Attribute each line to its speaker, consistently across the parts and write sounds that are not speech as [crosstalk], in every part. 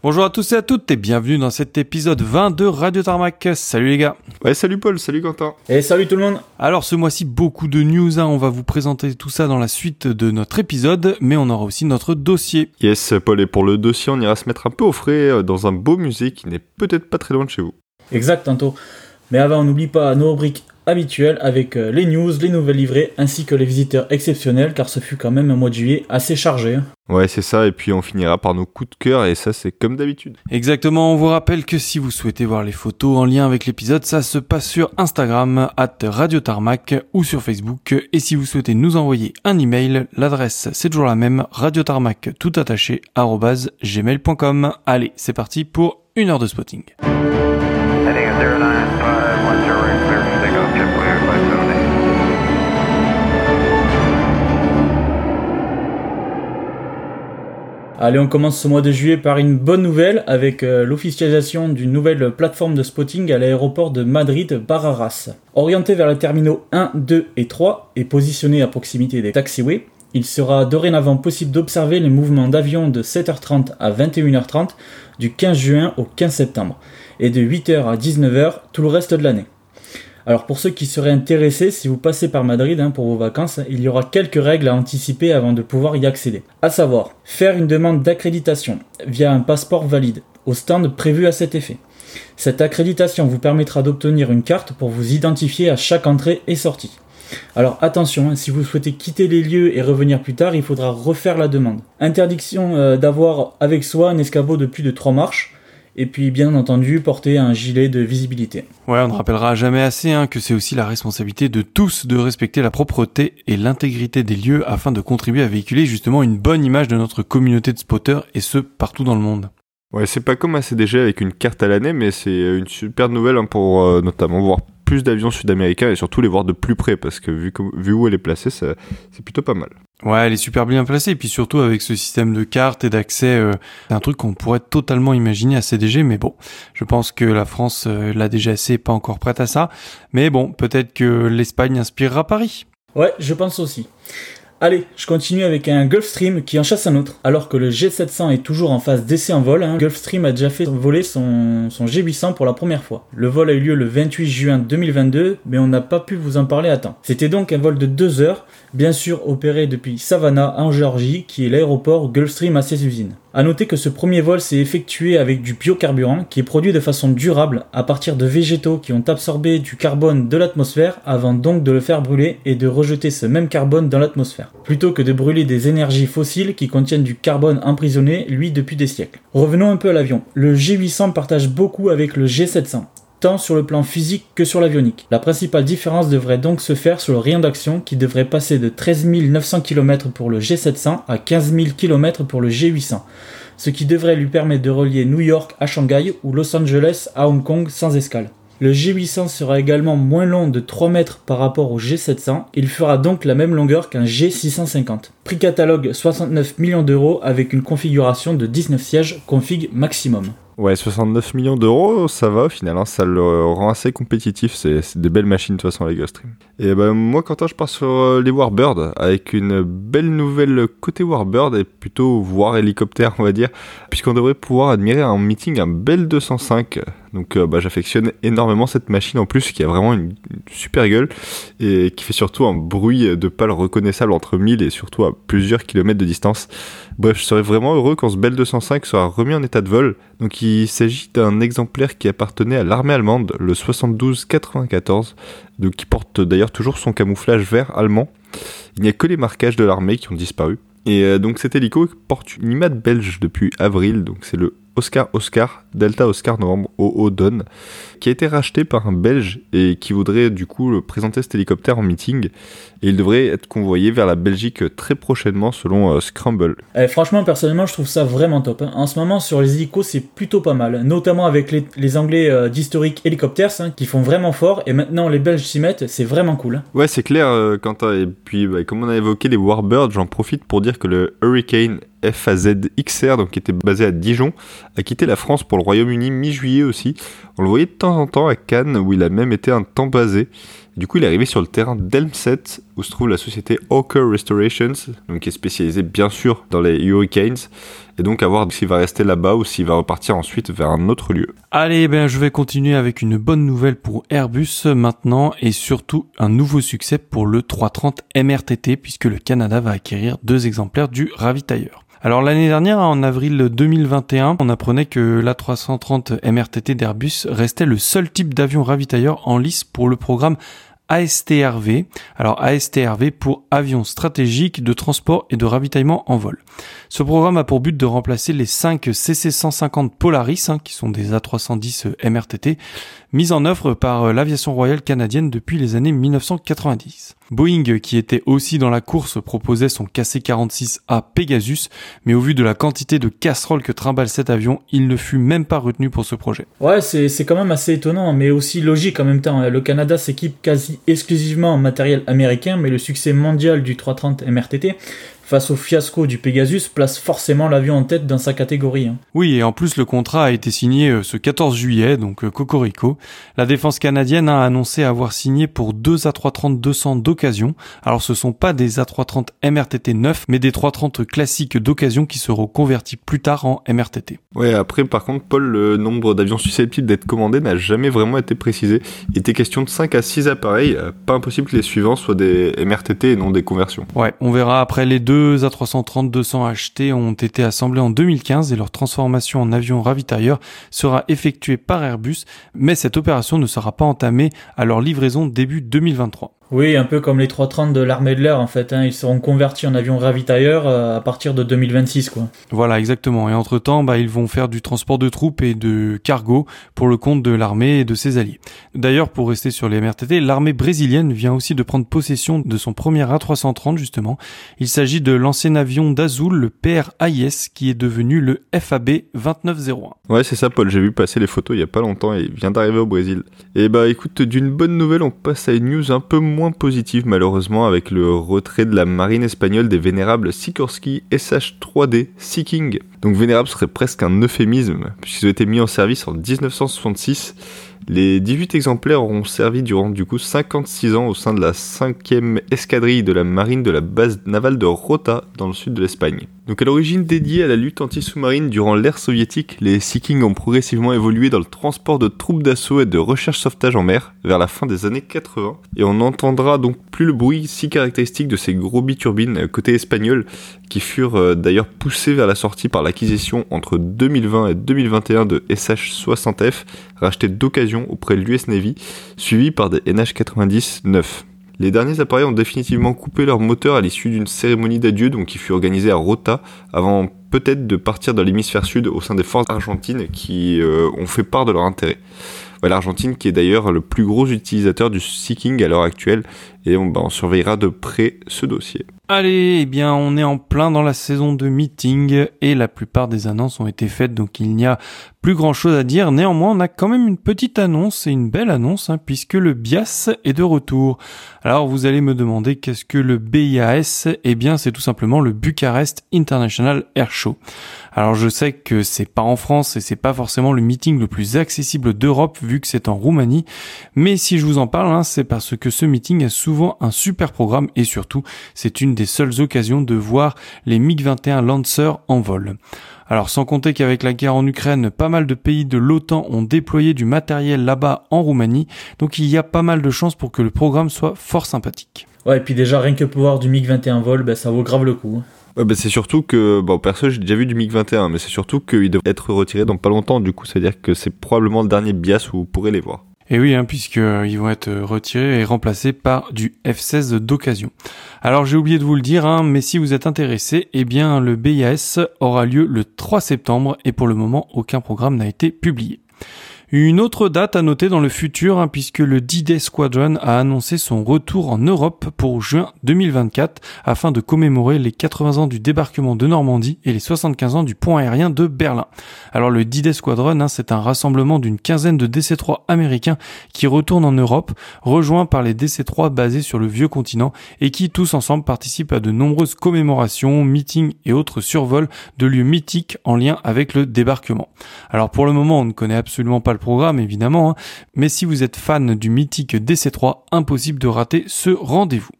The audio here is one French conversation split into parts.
Speaker 1: Bonjour à tous et à toutes et bienvenue dans cet épisode 20 de Radio Tarmac. Salut les gars.
Speaker 2: Ouais, salut Paul, salut Quentin.
Speaker 3: Et salut tout le monde.
Speaker 1: Alors ce mois-ci beaucoup de news, hein. on va vous présenter tout ça dans la suite de notre épisode, mais on aura aussi notre dossier.
Speaker 2: Yes Paul, et pour le dossier on ira se mettre un peu au frais euh, dans un beau musée qui n'est peut-être pas très loin de chez vous.
Speaker 3: Exact tantôt. Mais avant, on n'oublie pas nos rubriques habituelles avec euh, les news, les nouvelles livrées ainsi que les visiteurs exceptionnels car ce fut quand même un mois de juillet assez chargé. hein.
Speaker 2: Ouais, c'est ça, et puis on finira par nos coups de cœur, et ça c'est comme d'habitude.
Speaker 1: Exactement, on vous rappelle que si vous souhaitez voir les photos en lien avec l'épisode, ça se passe sur Instagram, at Radio Tarmac ou sur Facebook. Et si vous souhaitez nous envoyer un email, l'adresse c'est toujours la même, radiotarmac tout attaché, gmail.com. Allez, c'est parti pour une heure de spotting.
Speaker 3: Allez, on commence ce mois de juillet par une bonne nouvelle avec euh, l'officialisation d'une nouvelle plateforme de spotting à l'aéroport de Madrid Barajas. Orienté vers les terminaux 1, 2 et 3 et positionné à proximité des taxiways, il sera dorénavant possible d'observer les mouvements d'avions de 7h30 à 21h30 du 15 juin au 15 septembre et de 8h à 19h tout le reste de l'année. Alors pour ceux qui seraient intéressés, si vous passez par Madrid hein, pour vos vacances, il y aura quelques règles à anticiper avant de pouvoir y accéder. À savoir, faire une demande d'accréditation via un passeport valide au stand prévu à cet effet. Cette accréditation vous permettra d'obtenir une carte pour vous identifier à chaque entrée et sortie. Alors attention, hein, si vous souhaitez quitter les lieux et revenir plus tard, il faudra refaire la demande. Interdiction euh, d'avoir avec soi un escabeau de plus de 3 marches, et puis bien entendu porter un gilet de visibilité.
Speaker 1: Ouais, on ne rappellera jamais assez hein, que c'est aussi la responsabilité de tous de respecter la propreté et l'intégrité des lieux afin de contribuer à véhiculer justement une bonne image de notre communauté de spotters et ce partout dans le monde.
Speaker 2: Ouais, c'est pas comme un CDG avec une carte à l'année, mais c'est une super nouvelle hein, pour euh, notamment voir plus d'avions sud-américains et surtout les voir de plus près, parce que vu, comme- vu où elle est placée, c'est plutôt pas mal.
Speaker 1: Ouais, elle est super bien placée et puis surtout avec ce système de cartes et d'accès, euh, c'est un truc qu'on pourrait totalement imaginer à CDG, mais bon, je pense que la France, euh, la DGAC est pas encore prête à ça, mais bon, peut-être que l'Espagne inspirera Paris.
Speaker 3: Ouais, je pense aussi. Allez, je continue avec un Gulfstream qui en chasse un autre. Alors que le G700 est toujours en phase d'essai en vol, hein, Gulfstream a déjà fait voler son, son G800 pour la première fois. Le vol a eu lieu le 28 juin 2022, mais on n'a pas pu vous en parler à temps. C'était donc un vol de 2 heures, bien sûr opéré depuis Savannah en Géorgie, qui est l'aéroport Gulfstream a ses usines. A noter que ce premier vol s'est effectué avec du biocarburant qui est produit de façon durable à partir de végétaux qui ont absorbé du carbone de l'atmosphère avant donc de le faire brûler et de rejeter ce même carbone dans l'atmosphère, plutôt que de brûler des énergies fossiles qui contiennent du carbone emprisonné, lui, depuis des siècles. Revenons un peu à l'avion. Le G800 partage beaucoup avec le G700 tant sur le plan physique que sur l'avionique. La principale différence devrait donc se faire sur le rayon d'action qui devrait passer de 13 900 km pour le G700 à 15 000 km pour le G800, ce qui devrait lui permettre de relier New York à Shanghai ou Los Angeles à Hong Kong sans escale. Le G800 sera également moins long de 3 mètres par rapport au G700, il fera donc la même longueur qu'un G650. Prix catalogue 69 millions d'euros avec une configuration de 19 sièges config maximum.
Speaker 2: Ouais, 69 millions d'euros, ça va au final, hein, ça le rend assez compétitif, c'est des belles machines de toute façon les Gulfstream. Et ben moi Quentin je pars sur euh, les Warbird avec une belle nouvelle côté Warbird et plutôt voir hélicoptère on va dire, puisqu'on devrait pouvoir admirer en meeting un Bell 205. Donc euh, bah, j'affectionne énormément cette machine en plus qui a vraiment une, super gueule et qui fait surtout un bruit de pales reconnaissable entre 1000 et surtout à plusieurs kilomètres de distance. Bref, je serais vraiment heureux quand ce Bell 205 sera remis en état de vol. Donc il s'agit d'un exemplaire qui appartenait à l'armée allemande, le 72-94, donc qui porte d'ailleurs toujours son camouflage vert allemand. Il n'y a que les marquages de l'armée qui ont disparu. Et euh, donc cet hélico porte une IMAD belge depuis avril, donc c'est le Oscar Oscar, Delta Oscar Novembre OO Don, qui a été racheté par un Belge et qui voudrait du coup présenter cet hélicoptère en meeting. Et il devrait être convoyé vers la Belgique très prochainement selon euh, Scramble.
Speaker 3: Eh, franchement, personnellement, je trouve ça vraiment top. hein. En ce moment, sur les hélicos, c'est plutôt pas mal. Notamment avec les, les Anglais euh, d'Historic Helicopters, hein, qui font vraiment fort. Et maintenant, les Belges s'y mettent. C'est vraiment cool.
Speaker 2: Ouais, c'est clair, euh, Quentin. Et puis, bah, comme on a évoqué les Warbirds, j'en profite pour dire que le Hurricane FAZ XR, donc qui était basé à Dijon, a quitté la France pour le Royaume-Uni mi-juillet aussi. On le voyait de temps en temps à Cannes, où il a même été un temps basé. Du coup, il est arrivé sur le terrain d'Elmset, où se trouve la société Hawker Restorations, donc qui est spécialisée bien sûr dans les Hurricanes. et donc à voir s'il va rester là-bas ou s'il va repartir ensuite vers un autre lieu.
Speaker 1: Allez, ben je vais continuer avec une bonne nouvelle pour Airbus maintenant et surtout un nouveau succès pour le 330 MRTT puisque le Canada va acquérir deux exemplaires du ravitailleur. Alors l'année dernière, en avril 2021, on apprenait que l'A330 MRTT d'Airbus restait le seul type d'avion ravitailleur en lice pour le programme ASTRV. Alors ASTRV pour avion stratégique de transport et de ravitaillement en vol. Ce programme a pour but de remplacer les 5 CC150 Polaris, hein, qui sont des A310 MRTT, mis en œuvre par l'aviation royale canadienne depuis les années 1990. Boeing, qui était aussi dans la course, proposait son KC-46A Pegasus, mais au vu de la quantité de casseroles que trimballe cet avion, il ne fut même pas retenu pour ce projet.
Speaker 3: Ouais, c'est quand même assez étonnant, mais aussi logique en même temps. Le Canada s'équipe quasi exclusivement en matériel américain, mais le succès mondial du 330 MRTT face au fiasco du Pegasus place forcément l'avion en tête dans sa catégorie. hein.
Speaker 1: Oui, et en plus le contrat a été signé euh, ce 14 juillet, donc euh, Cocorico. La défense canadienne a annoncé avoir signé pour deux A330-200 d'occasion. Alors ce sont pas des A330 MRTT 9, mais des 330 classiques d'occasion qui seront convertis plus tard en MRTT.
Speaker 2: Ouais, après, par contre, Paul, le nombre d'avions susceptibles d'être commandés n'a jamais vraiment été précisé. Il était question de 5 à 6 appareils, euh, pas impossible que les suivants soient des MRTT et non des conversions.
Speaker 1: Ouais, on verra après les deux A330-200 achetés ont été assemblés en 2015 et leur transformation en avion ravitailleur sera effectuée par Airbus, mais cette opération ne sera pas entamée à leur livraison début 2023.
Speaker 3: Oui, un peu comme les 330 de l'armée de l'air en fait. hein. Ils seront convertis en avions ravitailleurs euh, à partir de 2026 quoi.
Speaker 1: Voilà, exactement. Et entre-temps, bah, ils vont faire du transport de troupes et de cargo pour le compte de l'armée et de ses alliés. D'ailleurs, pour rester sur les MRTT, l'armée brésilienne vient aussi de prendre possession de son premier A330 justement. Il s'agit de l'ancien avion d'Azul, le PRAIS, qui est devenu le FAB 2901.
Speaker 2: Ouais, c'est ça, Paul. J'ai vu passer les photos il y a pas longtemps et il vient d'arriver au Brésil. Et bah, écoute, d'une bonne nouvelle, on passe à une news un peu moins positive, malheureusement, avec le retrait de la marine espagnole des vénérables Sikorsky SH-3D Sea King. Donc, vénérable serait presque un euphémisme, puisqu'ils ont été mis en service en 1966. Les 18 exemplaires auront servi durant du coup 56 ans au sein de la 5e escadrille de la marine de la base navale de Rota dans le sud de l'Espagne. Donc à l'origine dédiée à la lutte anti-sous-marine durant l'ère soviétique, les Sea King ont progressivement évolué dans le transport de troupes d'assaut et de recherche-sauvetage en mer vers la fin des années 80. Et on n'entendra donc plus le bruit si caractéristique de ces gros biturbines euh, côté espagnol qui furent euh, d'ailleurs poussés vers la sortie par l'acquisition entre 2020 et 2021 de SH-60F rachetés d'occasion auprès de l'US Navy, suivis par des NH-90 neufs. Les derniers appareils ont définitivement coupé leur moteur à l'issue d'une cérémonie d'adieu donc qui fut organisée à Rota avant peut-être de partir dans l'hémisphère sud au sein des forces argentines qui euh, ont fait part de leur intérêt. L'Argentine qui est d'ailleurs le plus gros utilisateur du Seeking à l'heure actuelle et on, bah, on surveillera de près ce dossier.
Speaker 1: Allez, eh bien, on est en plein dans la saison de meeting et la plupart des annonces ont été faites, donc il n'y a plus grand chose à dire. Néanmoins, on a quand même une petite annonce et une belle annonce, hein, puisque le BIAS est de retour. Alors, vous allez me demander qu'est-ce que le BIAS Eh bien, c'est tout simplement le Bucharest International Air Show. Alors, je sais que c'est pas en France et c'est pas forcément le meeting le plus accessible d'Europe vu que c'est en Roumanie, mais si je vous en parle, hein, c'est parce que ce meeting a souvent un super programme et surtout, c'est une des seules occasions de voir les MiG-21 Lancer en vol. Alors sans compter qu'avec la guerre en Ukraine, pas mal de pays de l'OTAN ont déployé du matériel là-bas en Roumanie, donc il y a pas mal de chances pour que le programme soit fort sympathique.
Speaker 3: Ouais, et puis déjà rien que pour voir du MiG-21 vol, ben, ça vaut grave le coup.
Speaker 2: Bah, c'est surtout que, bon, perso, j'ai déjà vu du MiG-21, mais c'est surtout qu'il devrait être retiré dans pas longtemps, du coup, c'est-à-dire que c'est probablement le dernier BIAS où vous pourrez les voir.
Speaker 1: Et oui, hein, puisqu'ils vont être retirés et remplacés par du F-16 d'occasion. Alors j'ai oublié de vous le dire, hein, mais si vous êtes intéressé, eh bien le BIAS aura lieu le 3 septembre et pour le moment aucun programme n'a été publié. Une autre date à noter dans le futur, hein, puisque le D-Day Squadron a annoncé son retour en Europe pour juin 2024 afin de commémorer les 80 ans du débarquement de Normandie et les 75 ans du pont aérien de Berlin. Alors le D-Day Squadron, hein, c'est un rassemblement d'une quinzaine de DC-3 américains qui retournent en Europe, rejoints par les DC-3 basés sur le vieux continent et qui tous ensemble participent à de nombreuses commémorations, meetings et autres survols de lieux mythiques en lien avec le débarquement. Alors pour le moment, on ne connaît absolument pas programme évidemment, hein, mais si vous êtes fan du mythique DC3, impossible de rater ce rendez-vous.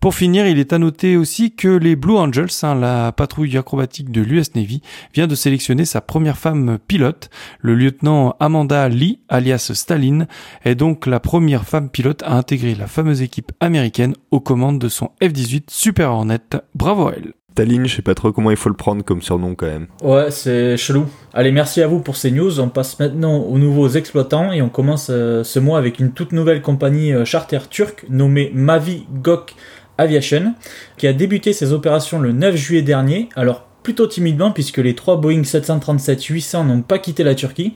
Speaker 1: Pour finir, il est à noter aussi que les Blue Angels, hein, la patrouille acrobatique de l'US Navy, vient de sélectionner sa première femme pilote. Le lieutenant Amanda Lee, alias Staline, est donc la première femme pilote à intégrer la fameuse équipe américaine aux commandes de son F-18 Super Hornet. Bravo à elle.
Speaker 2: Taline, je sais pas trop comment il faut le prendre comme surnom quand même.
Speaker 3: Ouais, c'est chelou. Allez, merci à vous pour ces news. On passe maintenant aux nouveaux exploitants et on commence euh, ce mois avec une toute nouvelle compagnie euh, charter turque nommée Mavi Gok Aviation qui a débuté ses opérations le 9 juillet dernier. Alors plutôt timidement puisque les trois Boeing 737-800 n'ont pas quitté la Turquie.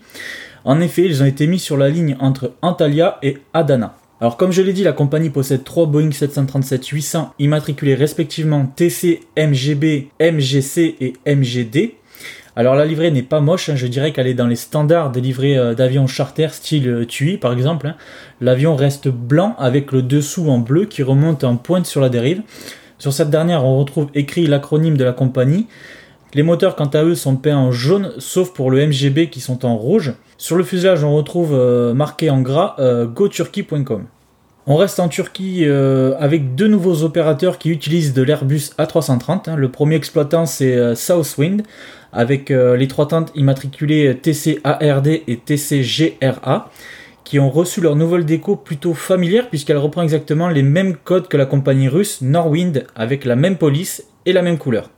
Speaker 3: En effet, ils ont été mis sur la ligne entre Antalya et Adana. Alors comme je l'ai dit, la compagnie possède trois Boeing 737-800 immatriculés respectivement TC, MGB, MGC et MGD. Alors la livrée n'est pas moche, hein, je dirais qu'elle est dans les standards des livrées euh, d'avions charter style euh, TUI par exemple. hein. L'avion reste blanc avec le dessous en bleu qui remonte en pointe sur la dérive. Sur cette dernière, on retrouve écrit l'acronyme de la compagnie. Les moteurs, quant à eux, sont peints en jaune, sauf pour le MGB qui sont en rouge. Sur le fuselage, on retrouve euh, marqué en gras euh, goturkey.com. On reste en Turquie euh, avec deux nouveaux opérateurs qui utilisent de l'Airbus A330. hein. Le premier exploitant, c'est Southwind, avec les trois tentes immatriculées TCARD et TCGRA, qui ont reçu leur nouvelle déco plutôt familière, puisqu'elle reprend exactement les mêmes codes que la compagnie russe Norwind, avec la même police et la même couleur.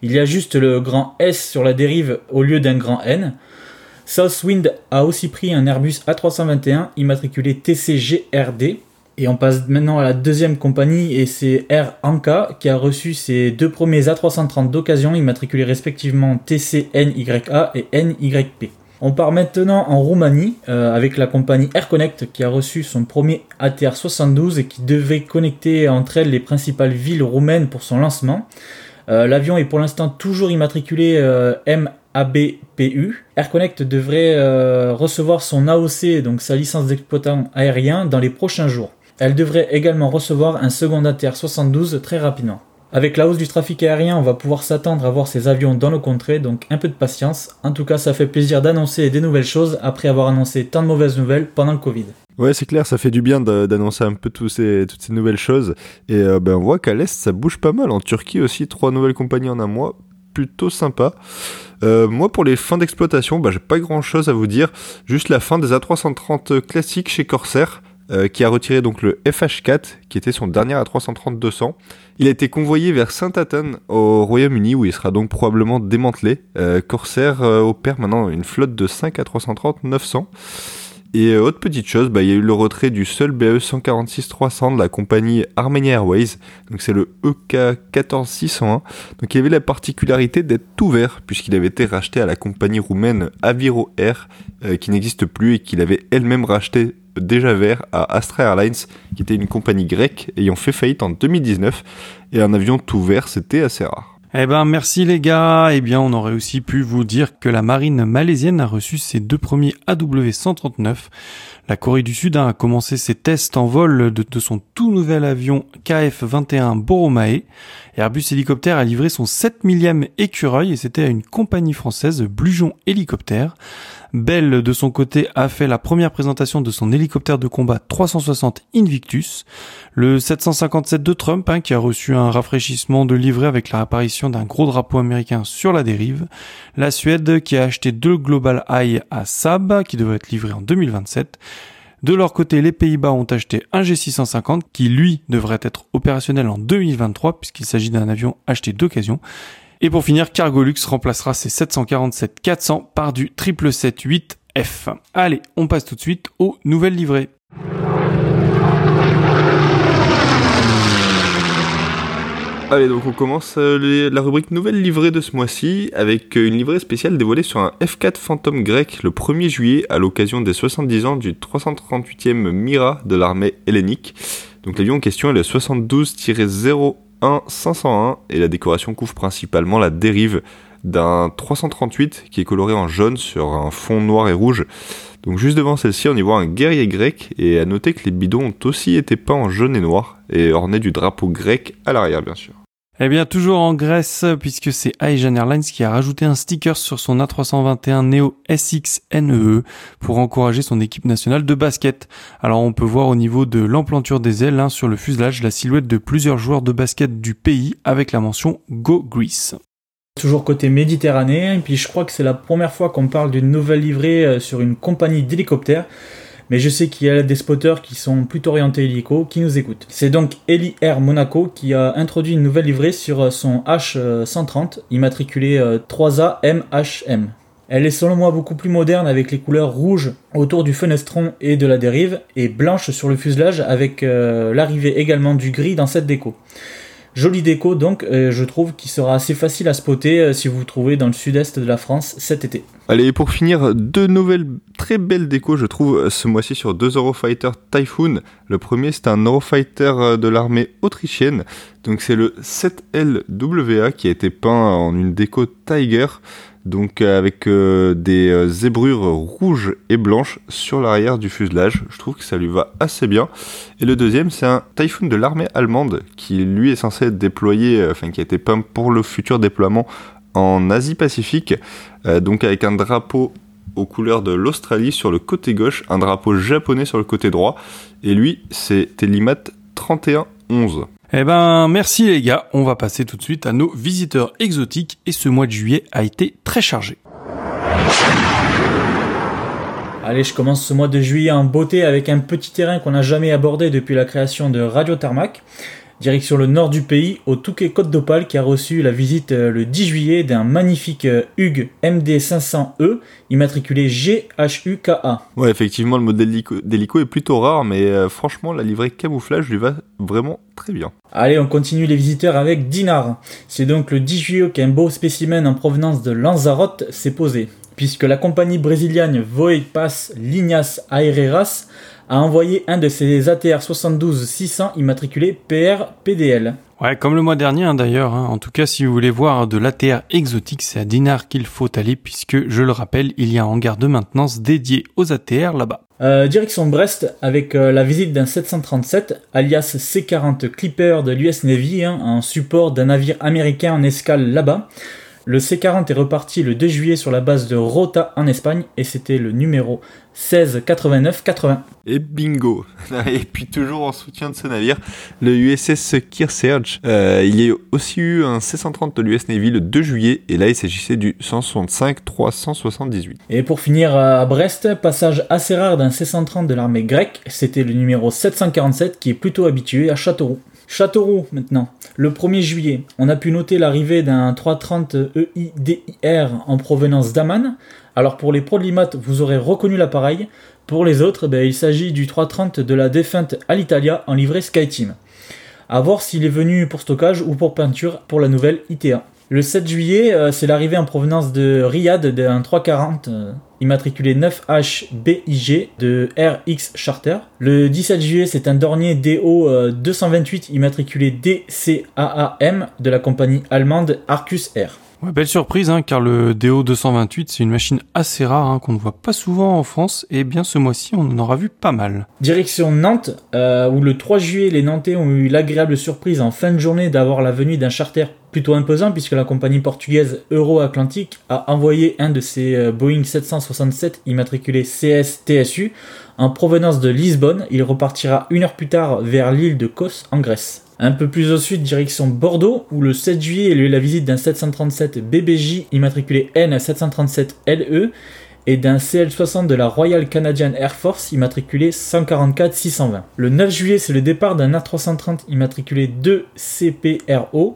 Speaker 3: Il y a juste le grand S sur la dérive au lieu d'un grand N. Southwind a aussi pris un Airbus A321 immatriculé TCGRD. Et on passe maintenant à la deuxième compagnie et c'est Air Anka qui a reçu ses deux premiers A330 d'occasion immatriculés respectivement TCNYA et NYP. On part maintenant en Roumanie euh, avec la compagnie AirConnect qui a reçu son premier ATR 72 et qui devait connecter entre elles les principales villes roumaines pour son lancement. Euh, L'avion est pour l'instant toujours immatriculé euh, MABPU. AirConnect devrait euh, recevoir son AOC, donc sa licence d'exploitant aérien, dans les prochains jours. Elle devrait également recevoir un second ATR 72 très rapidement. Avec la hausse du trafic aérien, on va pouvoir s'attendre à voir ces avions dans nos contrées, donc un peu de patience. En tout cas, ça fait plaisir d'annoncer des nouvelles choses après avoir annoncé tant de mauvaises nouvelles pendant le Covid.
Speaker 2: Ouais, c'est clair, ça fait du bien d'annoncer un peu toutes ces nouvelles choses. Et euh, ben, on voit qu'à l'Est, ça bouge pas mal. En Turquie aussi, trois nouvelles compagnies en un mois. Plutôt sympa. Euh, moi, pour les fins d'exploitation, bah, j'ai pas grand chose à vous dire. Juste la fin des A330 classiques chez Corsair. euh, qui a retiré donc le FH4, qui était son dernier A330-200. Il a été convoyé vers Saint-Athan au Royaume-Uni, où il sera donc probablement démantelé. Euh, Corsair opère maintenant une flotte de 5 A330-900. Et euh, autre petite chose, bah, il y a eu le retrait du seul BAE 146-300 de la compagnie Armenia Airways. Donc c'est le E EK14601. Donc il avait la particularité d'être tout vert, puisqu'il avait été racheté à la compagnie roumaine Aviro Air, euh, qui n'existe plus et qu'il avait elle-même racheté déjà vert à Astra Airlines, qui était une compagnie grecque ayant fait faillite en 2019. Et un avion tout vert, c'était assez rare.
Speaker 1: Eh ben merci les gars. Eh bien on aurait aussi pu vous dire que la marine malaisienne a reçu ses deux premiers AW139. La Corée du Sud a commencé ses tests en vol de, de son tout nouvel avion KF-21 Boromae. Airbus Hélicoptère a livré son 7 millième écureuil et c'était à une compagnie française, Blujon Hélicoptère. Bell, de son côté, a fait la première présentation de son hélicoptère de combat 360 Invictus. Le 757 de Trump, hein, qui a reçu un rafraîchissement de livret avec la apparition d'un gros drapeau américain sur la dérive. La Suède, qui a acheté deux Global Eye à Saab, qui devrait être livré en 2027. De leur côté, les Pays-Bas ont acheté un G650 qui, lui, devrait être opérationnel en 2023 puisqu'il s'agit d'un avion acheté d'occasion. Et pour finir, Cargolux remplacera ses 747-400 par du 777-8F. Allez, on passe tout de suite aux nouvelles livrées.
Speaker 2: Allez, donc on commence euh, la rubrique nouvelle livrée de ce mois-ci avec euh, une livrée spéciale dévoilée sur un F4 Phantom grec le 1er juillet à l'occasion des 70 ans du 338e Mira de l'armée hellénique. Donc l'avion en question est le 72-01-501 et la décoration couvre principalement la dérive d'un 338 qui est coloré en jaune sur un fond noir et rouge. Donc juste devant celle-ci, on y voit un guerrier grec et à noter que les bidons ont aussi été peints en jaune et noir et ornés du drapeau grec à l'arrière bien sûr.
Speaker 1: Eh bien, toujours en Grèce, puisque c'est Asian Airlines qui a rajouté un sticker sur son A321 Neo SXNE E pour encourager son équipe nationale de basket. Alors, on peut voir au niveau de l'emplanture des ailes, hein, sur le fuselage, la silhouette de plusieurs joueurs de basket du pays avec la mention Go Greece.
Speaker 3: Toujours côté méditerranéen, et puis je crois que c'est la première fois qu'on parle d'une nouvelle livrée euh, sur une compagnie d'hélicoptères. Mais je sais qu'il y a des spotters qui sont plutôt orientés hélico qui nous écoutent. C'est donc Eli Air Monaco qui a introduit une nouvelle livrée sur euh, son H130, immatriculé euh, 3A MHM. Elle est selon moi beaucoup plus moderne avec les couleurs rouges autour du fenestron et de la dérive et blanche sur le fuselage avec euh, l'arrivée également du gris dans cette déco. Jolie déco donc, euh, je trouve qui sera assez facile à spotter euh, si vous vous trouvez dans le sud-est de la France cet été.
Speaker 2: Allez, pour finir, deux nouvelles très belles décos, je trouve, ce mois-ci sur deux Eurofighter Typhoon. Le premier, c'est un Eurofighter euh, de l'armée autrichienne. Donc, c'est le 7LWA qui a été peint en une déco Tiger. Donc, euh, avec euh, des euh, zébrures rouges et blanches sur l'arrière du fuselage. Je trouve que ça lui va assez bien. Et le deuxième, c'est un Typhoon de l'armée allemande qui, lui, est censé être déployé, enfin, qui a été peint pour le futur déploiement en Asie-Pacifique. Donc, avec un drapeau aux couleurs de l'Australie sur le côté gauche, un drapeau japonais sur le côté droit. Et lui, c'est Telimat 3111.
Speaker 1: Eh ben, merci les gars. On va passer tout de suite à nos visiteurs exotiques et ce mois de juillet a été très chargé.
Speaker 3: Allez, je commence ce mois de juillet en beauté avec un petit terrain qu'on n'a jamais abordé depuis la création de Radio Tarmac. Direction le nord du pays, au Touquet Côte d'Opale, qui a reçu la visite euh, le 10 juillet d'un magnifique euh, Hug MD500E, immatriculé GHUKA.
Speaker 2: Ouais, effectivement, le modèle d'hélico- est plutôt rare, mais euh, franchement, la livrée camouflage lui va vraiment très bien.
Speaker 3: Allez, on continue les visiteurs avec Dinar. C'est donc le 10 juillet qu'un beau spécimen en provenance de Lanzarote s'est posé, puisque la compagnie brésilienne Voe Pass Linhas Aereras a envoyé un de ses ATR 72-600 immatriculé PR-PDL.
Speaker 1: Ouais, comme le mois dernier hein, d'ailleurs. hein. En tout cas, si vous voulez voir de l'ATR exotique, c'est à Dinard qu'il faut aller puisque, je le rappelle, il y a un hangar de maintenance dédié aux ATR là-bas.
Speaker 3: Euh, direction Brest avec euh, la visite d'un 737 alias C40 Clipper de l'US Navy hein, en support d'un navire américain en escale là-bas. Le C40 est reparti le 2 juillet sur la base de Rota en Espagne et c'était le numéro 1689-80.
Speaker 2: Et bingo [laughs] Et puis toujours en soutien de ce navire, le USS Kearsarge. Euh, il y a aussi eu un C-130 de l'US Navy le 2 juillet, et là il s'agissait du 165-378.
Speaker 3: Et pour finir à Brest, passage assez rare d'un C130 de l'armée grecque, c'était le numéro 747 qui est plutôt habitué à Châteauroux. Châteauroux maintenant, le 1er juillet, on a pu noter l'arrivée d'un 330 EIDIR en provenance d'Aman. Alors pour les l'IMAT, vous aurez reconnu l'appareil. Pour les autres, ben, il s'agit du 330 de la défunte Alitalia en livrée SkyTeam. A voir s'il est venu pour stockage ou pour peinture pour la nouvelle ITA. Le 7 juillet, euh, c'est l'arrivée en provenance de Riyad d'un 340 euh, immatriculé 9HBIG de RX Charter. Le 17 juillet, c'est un Dornier DO euh, 228 immatriculé DCAAM de la compagnie allemande Arcus Air.
Speaker 1: Belle surprise, hein, car le DO 228, c'est une machine assez rare hein, qu'on ne voit pas souvent en France, et bien ce mois-ci, on en aura vu pas mal.
Speaker 3: Direction Nantes, euh, où le 3 juillet, les Nantais ont eu l'agréable surprise en fin de journée d'avoir la venue d'un charter plutôt imposant, puisque la compagnie portugaise Euro-Atlantique a envoyé un de ses euh, Boeing 767 immatriculé CS-TSU en provenance de Lisbonne. Il repartira une heure plus tard vers l'île de Kos en Grèce. Un peu plus au sud, direction Bordeaux, où le 7 juillet, a eu la visite d'un 737 BBJ immatriculé N737LE et d'un CL60 de la Royal Canadian Air Force immatriculé 144-620. Le 9 juillet, c'est le départ d'un A330 immatriculé 2CPRO.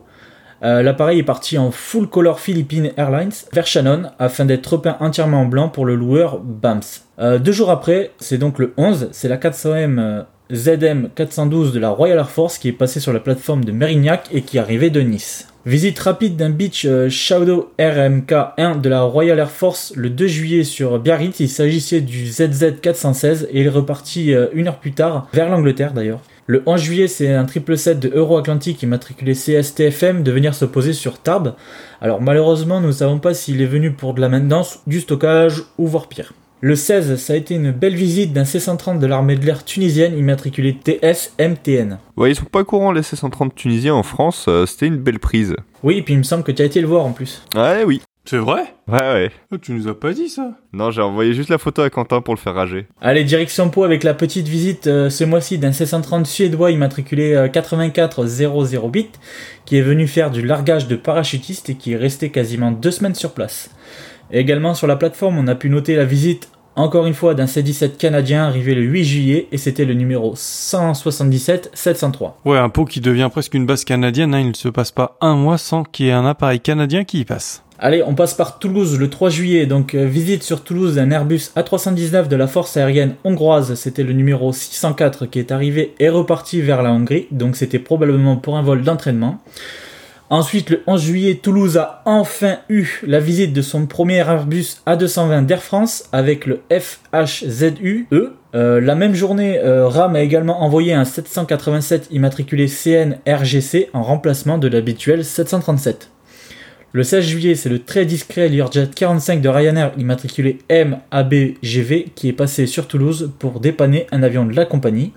Speaker 3: Euh, L'appareil est parti en full color Philippine Airlines vers Shannon afin d'être repeint entièrement en blanc pour le loueur BAMS. Euh, deux jours après, c'est donc le 11, c'est la 400M euh, ZM 412 de la Royal Air Force qui est passé sur la plateforme de Mérignac et qui arrivait de Nice. Visite rapide d'un Beach euh, Shadow RMK-1 de la Royal Air Force le 2 juillet sur Biarritz. Il s'agissait du ZZ 416 et il est reparti euh, une heure plus tard vers l'Angleterre d'ailleurs. Le 11 juillet, c'est un 777 de Euro-Atlantique immatriculé CSTFM de venir se poser sur Tarbes. Alors malheureusement, nous ne savons pas s'il est venu pour de la maintenance, du stockage ou voire pire. Le 16, ça a été une belle visite d'un C-130 de l'armée de l'air tunisienne immatriculé TS-MTN.
Speaker 2: Ouais, ils sont pas courants les C-130 tunisiens en France, euh, c'était une belle prise.
Speaker 3: Oui, et puis il me semble que tu as été le voir en plus.
Speaker 2: Ouais, oui.
Speaker 1: C'est vrai?
Speaker 2: Ouais, ouais.
Speaker 1: Oh, Tu nous as pas dit ça?
Speaker 2: Non, j'ai envoyé juste la photo à Quentin pour le faire rager.
Speaker 3: Allez, direction Pau avec la petite visite euh, ce mois-ci d'un C-130 suédois immatriculé euh, 84008 qui est venu faire du largage de parachutiste et qui est resté quasiment deux semaines sur place. Également sur la plateforme, on a pu noter la visite encore une fois d'un C-17 canadien arrivé le 8 juillet et c'était le numéro 177 703.
Speaker 1: Ouais, un pot qui devient presque une base canadienne, hein, il ne se passe pas un mois sans qu'il y ait un appareil canadien qui y passe.
Speaker 3: Allez, on passe par Toulouse le 3 juillet. Donc, euh, visite sur Toulouse d'un Airbus A319 de la force aérienne hongroise. C'était le numéro 604 qui est arrivé et reparti vers la Hongrie. Donc, c'était probablement pour un vol d'entraînement. Ensuite, le 11 juillet, Toulouse a enfin eu la visite de son premier Airbus A220 d'Air France avec le FHZUE. Euh, la même journée, euh, RAM a également envoyé un 787 immatriculé CN RGC en remplacement de l'habituel 737. Le 16 juillet, c'est le très discret Learjet 45 de Ryanair immatriculé MABGV qui est passé sur Toulouse pour dépanner un avion de la compagnie.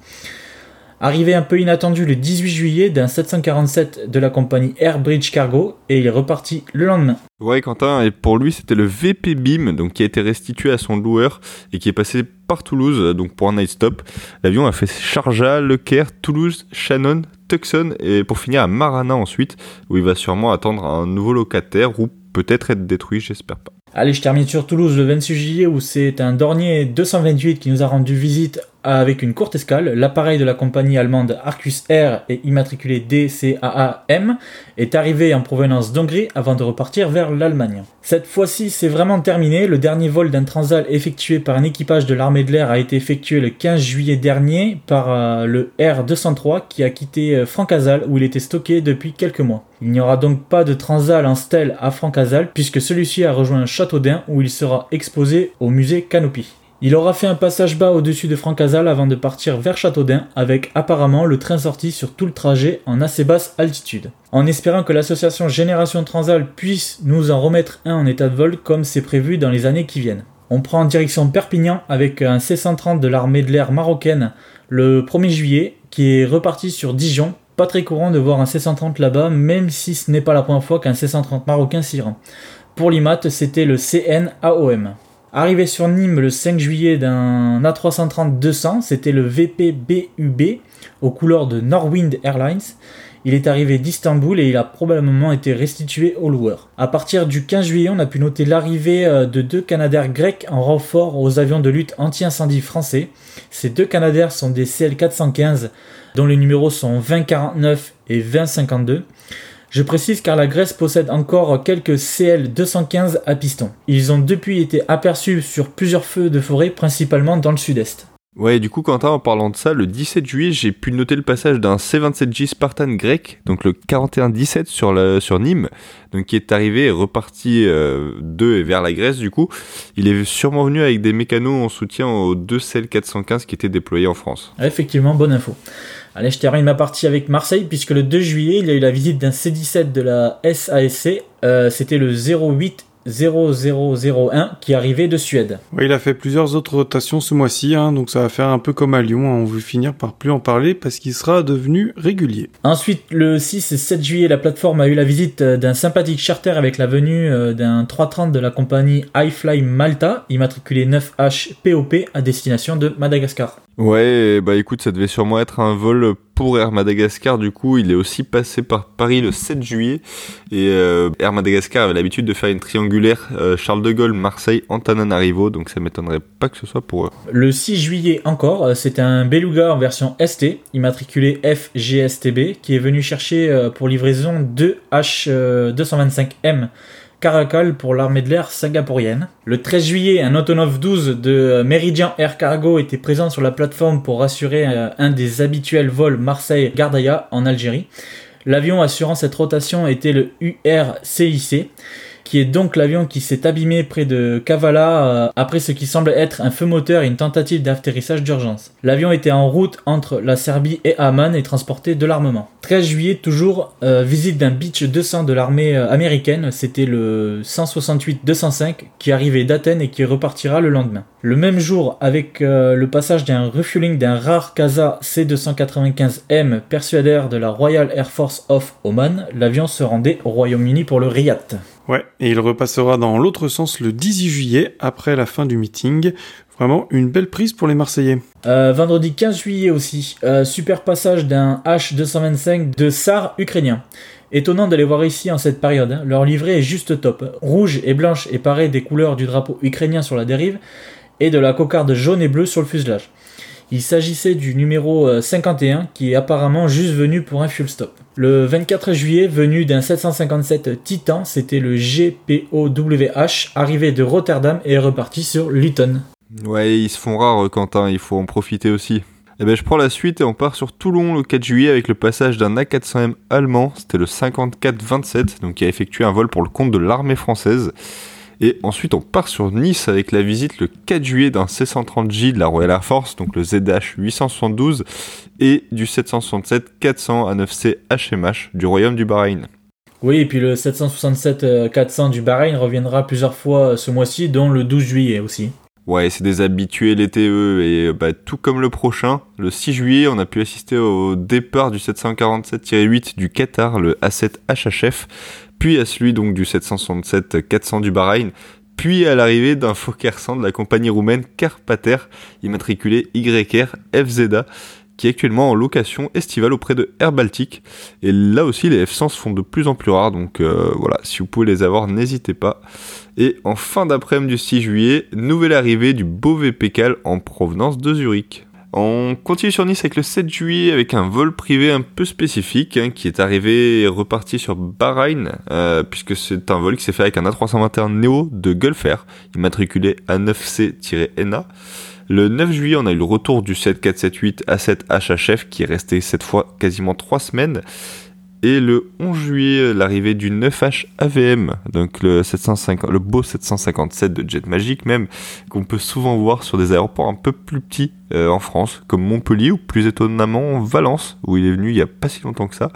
Speaker 3: Arrivé un peu inattendu le 18 juillet d'un 747 de la compagnie Airbridge Cargo et il est reparti le lendemain.
Speaker 2: Ouais, Quentin, et pour lui, c'était le VP Beam, donc qui a été restitué à son loueur et qui est passé par Toulouse, donc pour un night stop. L'avion a fait Sharjah, Le Caire, Toulouse, Shannon, Tucson et pour finir à Marana ensuite, où il va sûrement attendre un nouveau locataire ou peut-être être détruit, j'espère pas.
Speaker 3: Allez, je termine sur Toulouse le 26 juillet où c'est un Dornier 228 qui nous a rendu visite avec une courte escale. L'appareil de la compagnie allemande Arcus Air et immatriculé DCAAM est arrivé en provenance d'Hongrie avant de repartir vers l'Allemagne. Cette fois-ci, c'est vraiment terminé. Le dernier vol d'un transal effectué par un équipage de l'armée de l'air a été effectué le 15 juillet dernier par euh, le R203 qui a quitté euh, Francazal où il était stocké depuis quelques mois. Il n'y aura donc pas de transal en stèle à Francazal puisque celui-ci a rejoint Où il sera exposé au musée Canopy. Il aura fait un passage bas au-dessus de Francazal avant de partir vers Châteaudun avec apparemment le train sorti sur tout le trajet en assez basse altitude. En espérant que l'association Génération Transal puisse nous en remettre un en état de vol comme c'est prévu dans les années qui viennent. On prend en direction Perpignan avec un C-130 de l'armée de l'air marocaine le 1er juillet qui est reparti sur Dijon. Pas très courant de voir un C-130 là-bas même si ce n'est pas la première fois qu'un C-130 marocain s'y rend. Pour l'IMAT, c'était le CNAOM. Arrivé sur Nîmes le 5 juillet d'un A330-200, c'était le VPBUB aux couleurs de Norwind Airlines. Il est arrivé d'Istanbul et il a probablement été restitué au loueur. À partir du 15 juillet, on a pu noter l'arrivée euh, de deux Canadair grecs en renfort aux avions de lutte anti-incendie français. Ces deux Canadair sont des CL415 dont les numéros sont 2049 et 2052. Je précise car la Grèce possède encore quelques CL215 à piston. Ils ont depuis été aperçus sur plusieurs feux de forêt, principalement dans le sud-est.
Speaker 2: Ouais, du coup, Quentin, en parlant de ça, le 17 juillet, j'ai pu noter le passage d'un C-27J Spartan grec, donc le 41-17 sur, sur Nîmes, donc qui est arrivé et reparti euh, de et vers la Grèce, du coup. Il est sûrement venu avec des mécanos en soutien aux deux CL415 qui étaient déployés en France.
Speaker 3: Effectivement, bonne info. Allez, je termine ma partie avec Marseille, puisque le 2 juillet, il y a eu la visite d'un C-17 de la SASC. Euh, C'était le 08 0001 qui arrivait de Suède.
Speaker 1: Ouais, il a fait plusieurs autres rotations ce mois-ci, hein, donc ça va faire un peu comme à Lyon. hein, on veut finir par plus en parler parce qu'il sera devenu régulier.
Speaker 3: Ensuite, le 6 et 7 juillet, la plateforme a eu la visite euh, d'un sympathique charter avec la venue euh, d'un 330 de la compagnie iFly Malta, immatriculé 9H POP à destination de Madagascar.
Speaker 2: Ouais, bah écoute, ça devait sûrement être un vol pour Air Madagascar. Du coup, il est aussi passé par Paris le 7 juillet. Et euh, Air Madagascar avait l'habitude de faire une triangulaire euh, Charles de Gaulle, Marseille, Antananarivo. Donc ça m'étonnerait pas que ce soit pour eux.
Speaker 3: Le 6 juillet encore, euh, c'est un Beluga en version ST, immatriculé FGSTB, qui est venu chercher pour livraison 2H225M Caracal pour l'armée de l'air singapourienne. Le 13 juillet, un Antonov 12 de euh, Meridian Air Cargo était présent sur la plateforme pour assurer euh, un des habituels vols Marseille-Gardaïa en Algérie. L'avion assurant cette rotation était le URCIC. Qui est donc l'avion qui s'est abîmé près de Kavala euh, après ce qui semble être un feu moteur et une tentative d'atterrissage d'urgence. L'avion était en route entre la Serbie et Amman et transportait de l'armement. 13 juillet, toujours, euh, visite d'un Beach 200 de l'armée euh, américaine, c'était le 168-205 qui arrivait d'Athènes et qui repartira le lendemain. Le même jour, avec le passage d'un refueling d'un rare Casa C295M persuadaire de la Royal Air Force of Oman, l'avion se rendait au Royaume-Uni pour le Riyadh.
Speaker 1: Ouais, et il repassera dans l'autre sens le 18 juillet, après la fin du meeting. Vraiment une belle prise pour les Marseillais.
Speaker 3: Euh, vendredi 15 juillet aussi, euh, super passage d'un H225 de SAR ukrainien. Étonnant de les voir ici en cette période, hein. leur livret est juste top. Rouge et blanche et paré des couleurs du drapeau ukrainien sur la dérive et de la cocarde jaune et bleue sur le fuselage. Il s'agissait du numéro euh, 51 qui est apparemment juste venu pour un fuel stop. Le 24 juillet, venu d'un 757 Titan, c'était le GPOWH, arrivé de Rotterdam et reparti sur Luton.
Speaker 2: Ouais, ils se font rares, Quentin, il faut en profiter aussi. Eh ben, je prends la suite et on part sur Toulon le 4 juillet avec le passage d'un A400M allemand, c'était le 54-27, donc qui a effectué un vol pour le compte de l'armée française. Et ensuite, on part sur Nice avec la visite le 4 juillet d'un C-130J de la Royal Air Force, donc le ZH 872, et du 767-400 à 9C HMH du Royaume du Bahreïn.
Speaker 3: Oui, et puis le 767-400 du Bahreïn reviendra plusieurs fois euh, ce mois-ci, dont le 12 juillet aussi.
Speaker 2: Ouais, c'est des habitués l'été, eux, et bah, tout comme le prochain, le 6 juillet, on a pu assister au départ du 747-8 du Qatar, le A7 HHF, puis à celui donc du 767-400 du Bahreïn, puis à l'arrivée d'un Fokker 100 de la compagnie roumaine Carpater, immatriculé YR FZA, qui est actuellement en location estivale auprès de Air Baltic. Et là aussi, les F100 se font de plus en plus rares, donc euh, voilà, si vous pouvez les avoir, n'hésitez pas. Et en fin d'après-midi du 6 juillet, nouvelle arrivée du beau VPCAL en provenance de Zurich. On continue sur Nice avec le 7 juillet avec un vol privé un peu spécifique hein, qui est arrivé et reparti sur Bahreïn euh, puisque c'est un vol qui s'est fait avec un A321 Neo de Gulf Air immatriculé A9C-NA. Le 9 juillet, on a eu le retour du 7478 A7 HHF qui est resté cette fois quasiment 3 semaines. Et le 11 juillet, l'arrivée du 9H AVM, donc le, 750, le beau 757 de Jet Magic même, qu'on peut souvent voir sur des aéroports un peu plus petits euh, en France, comme Montpellier ou plus étonnamment Valence, où il est venu il n'y a pas si longtemps que ça.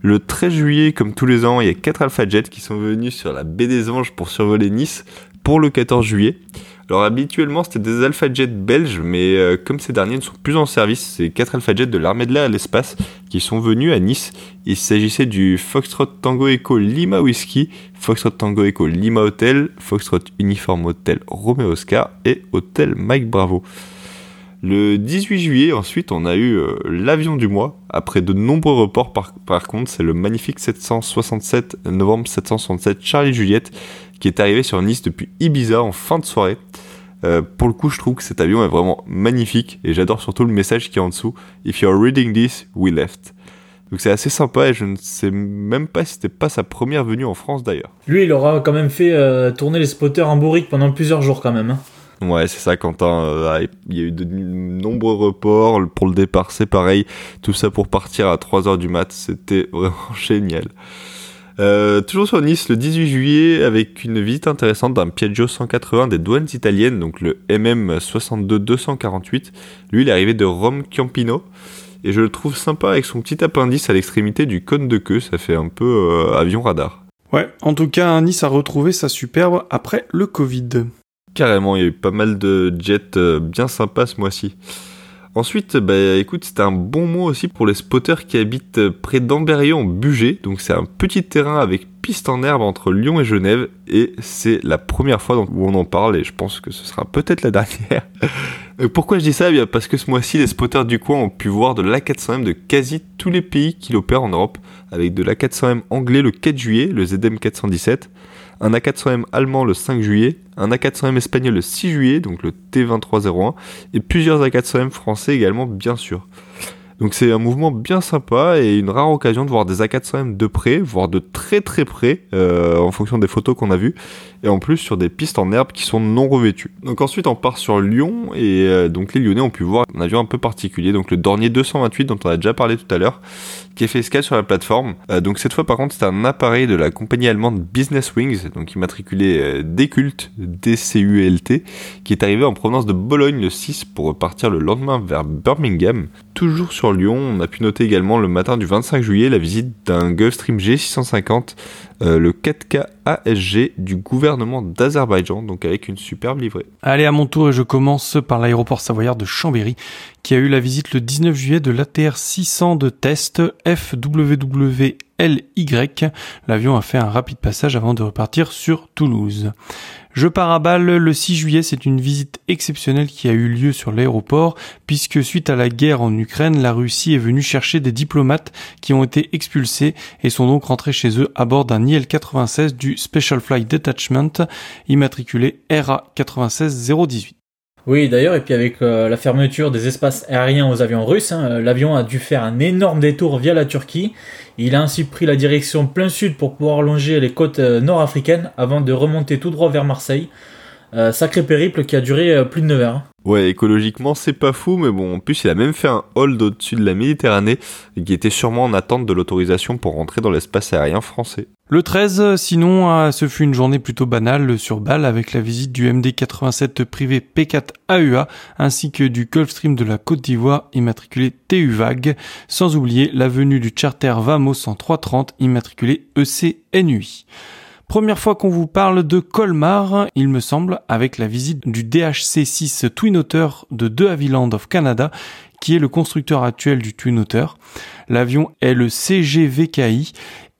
Speaker 2: Le 13 juillet, comme tous les ans, il y a 4 Alpha Jets qui sont venus sur la baie des Anges pour survoler Nice pour le 14 juillet. Alors habituellement c'était des Alpha Jets belges, mais euh, comme ces derniers ne sont plus en service, c'est 4 Alpha Jets de l'armée de l'air à l'espace qui sont venus à Nice. Il s'agissait du Foxtrot Tango Echo Lima Whiskey, Foxtrot Tango Echo Lima Hotel, Foxtrot Uniform Hotel Romeo Oscar et Hotel Mike Bravo. Le 18 juillet, ensuite, on a eu euh, l'avion du mois. Après de nombreux reports, par, par contre, c'est le magnifique 767 novembre 767 Charlie Juliette qui est arrivé sur Nice depuis Ibiza en fin de soirée. Euh, pour le coup, je trouve que cet avion est vraiment magnifique et j'adore surtout le message qui est en dessous. If you're reading this, we left. Donc c'est assez sympa et je ne sais même pas si c'était pas sa première venue en France d'ailleurs.
Speaker 3: Lui, il aura quand même fait euh, tourner les spotters en bourrique pendant plusieurs jours quand même. hein.
Speaker 2: Ouais, c'est ça, Quentin. Euh, il y a eu de nombreux reports. Pour le départ, c'est pareil. Tout ça pour partir à 3h du mat. C'était [laughs] vraiment génial. Euh, toujours sur Nice, le 18 juillet, avec une visite intéressante d'un Piaggio 180 des douanes italiennes, donc le MM 62-248. Lui, il est arrivé de Rome Campino. Et je le trouve sympa avec son petit appendice à l'extrémité du cône de queue. Ça fait un peu euh, avion radar.
Speaker 1: Ouais, en tout cas, Nice a retrouvé sa superbe après le Covid.
Speaker 2: Carrément, il y a eu pas mal de jets euh, bien sympas ce mois-ci. Ensuite, bah écoute, c'était un bon mot aussi pour les spotters qui habitent près d'Amberieu en Bugey. Donc c'est un petit terrain avec piste en herbe entre Lyon et Genève. Et c'est la première fois où on en parle et je pense que ce sera peut-être la [laughs] dernière. Euh, Pourquoi je dis ça? Eh bien Parce que ce mois-ci, les spotters du coin ont pu voir de l'A400M de quasi tous les pays qui l'opèrent en Europe. Avec de l'A400M anglais le 4 juillet, le ZM 417 un A400M allemand le 5 juillet, un A400M espagnol le 6 juillet, donc le T2301, et plusieurs A400M français également, bien sûr. Donc c'est un mouvement bien sympa et une rare occasion de voir des A400M de près, voire de très très près, euh, en fonction des photos qu'on a vues. Et en plus sur des pistes en herbe qui sont non revêtues. Donc ensuite on part sur Lyon et euh, donc les Lyonnais ont pu voir un avion un peu particulier, donc le Dornier 228 dont on a déjà parlé tout à l'heure, qui a fait escale sur la plateforme. Euh, donc cette fois par contre c'est un appareil de la compagnie allemande Business Wings, donc immatriculé euh, Déculte, DCULT, qui est arrivé en provenance de Bologne le 6 pour repartir le lendemain vers Birmingham. Toujours sur Lyon, on a pu noter également le matin du 25 juillet la visite d'un Gulfstream G650 euh, le 4K ASG du gouvernement d'Azerbaïdjan, donc avec une superbe livrée.
Speaker 1: Allez, à mon tour, et je commence par l'aéroport savoyard de Chambéry, qui a eu la visite le 19 juillet de l'ATR 600 de test FWWLY. L'avion a fait un rapide passage avant de repartir sur Toulouse. Je pars à balle le 6 juillet, c'est une visite exceptionnelle qui a eu lieu sur l'aéroport, puisque suite à la guerre en Ukraine, la Russie est venue chercher des diplomates qui ont été expulsés et sont donc rentrés chez eux à bord d'un IL-96 du Special Flight Detachment, immatriculé RA 96018.
Speaker 3: Oui, d'ailleurs, et puis avec euh, la fermeture des espaces aériens aux avions russes, hein, euh, l'avion a dû faire un énorme détour via la Turquie. Il a ainsi pris la direction plein sud pour pouvoir longer les côtes euh, nord-africaines avant de remonter tout droit vers Marseille. Sacré périple qui a duré plus de 9 heures.
Speaker 2: Ouais, écologiquement, c'est pas fou, mais bon, en plus, il a même fait un hold au-dessus de la Méditerranée, qui était sûrement en attente de l'autorisation pour rentrer dans l'espace aérien français.
Speaker 1: Le 13, sinon, euh, ce fut une journée plutôt banale sur Bâle avec la visite du MD-87 privé P4 AUA ainsi que du Gulfstream de la Côte d'Ivoire immatriculé TU Vague, sans oublier la venue du charter Vamos en 330 immatriculé ECNUI. Première fois qu'on vous parle de Colmar, il me semble, avec la visite du DHC-6 Twin Otter de De Havilland of Canada, qui est le constructeur actuel du Twin Otter. L'avion est le CGVKI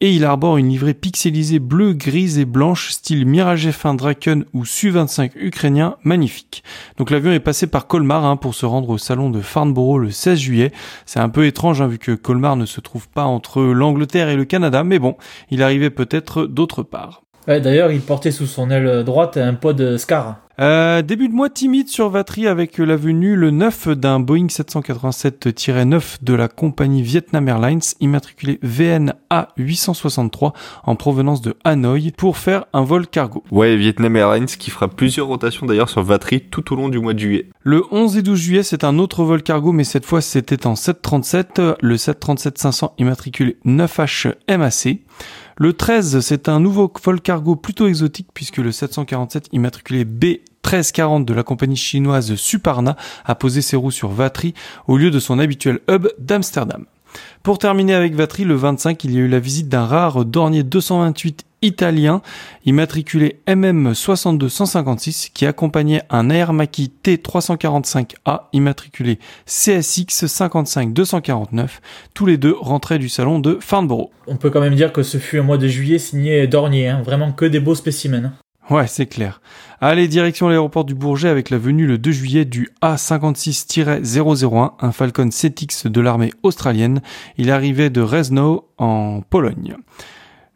Speaker 1: et il arbore une livrée pixelisée bleue, grise et blanche, style Mirage F1 Draken ou Su-25 ukrainien, magnifique. Donc l'avion est passé par Colmar hein, pour se rendre au salon de Farnborough le 16 juillet. C'est un peu étrange hein, vu que Colmar ne se trouve pas entre l'Angleterre et le Canada, mais bon, il arrivait peut-être d'autre part.
Speaker 3: Ouais, d'ailleurs, il portait sous son aile droite un pod Scar.
Speaker 1: Euh, début de mois timide sur Vatry avec la venue le 9 d'un Boeing 787-9 de la compagnie Vietnam Airlines immatriculé VNA 863 en provenance de Hanoï pour faire un vol cargo.
Speaker 2: Ouais, Vietnam Airlines qui fera plusieurs rotations d'ailleurs sur Vatry tout au long du mois de juillet.
Speaker 1: Le 11 et 12 juillet, c'est un autre vol cargo, mais cette fois c'était en 737, le 737-500 immatriculé 9H MAC. Le 13, c'est un nouveau vol cargo plutôt exotique puisque le 747 immatriculé B1340 de la compagnie chinoise Suparna a posé ses roues sur Vatry au lieu de son habituel hub d'Amsterdam. Pour terminer avec Vatry, le 25, il y a eu la visite d'un rare Dornier 228 italien immatriculé MM62156 qui accompagnait un Air Macchi T345A immatriculé CSX 55249. Tous les deux rentraient du salon de Farnborough.
Speaker 3: On peut quand même dire que ce fut un mois de juillet signé Dornier, hein. vraiment que des beaux spécimens.
Speaker 1: Ouais, c'est clair. Allez, direction l'aéroport du Bourget avec la venue le 2 juillet du A56-001, un Falcon 7X de l'armée australienne. Il arrivait de Rezno en Pologne.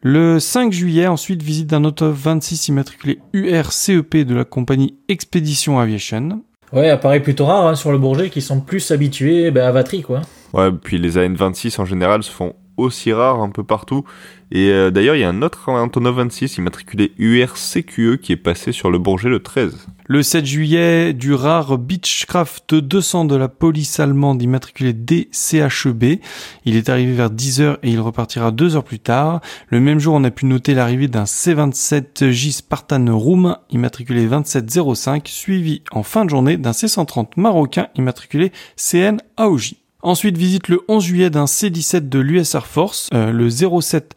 Speaker 1: Le 5 juillet, ensuite, visite d'un auto 26 immatriculé URCEP de la compagnie Expedition Aviation.
Speaker 3: Ouais, appareil plutôt rare hein, sur le Bourget qui sont plus habitués bah, à Vatry, quoi.
Speaker 2: Ouais, puis les AN26 en général se font aussi rares un peu partout. Et euh, d'ailleurs, il y a un autre Antonov 26 immatriculé URCQE qui est passé sur le Bourget le 13.
Speaker 1: Le 7 juillet, du rare Beechcraft 200 de la police allemande immatriculé DCHEB. Il est arrivé vers 10h et il repartira 2 heures plus tard. Le même jour, on a pu noter l'arrivée d'un C27J Spartan Room immatriculé 2705, suivi en fin de journée d'un C130 marocain immatriculé CN AOJ. Ensuite, visite le 11 juillet d'un C-17 de l'US Air Force, euh, le 07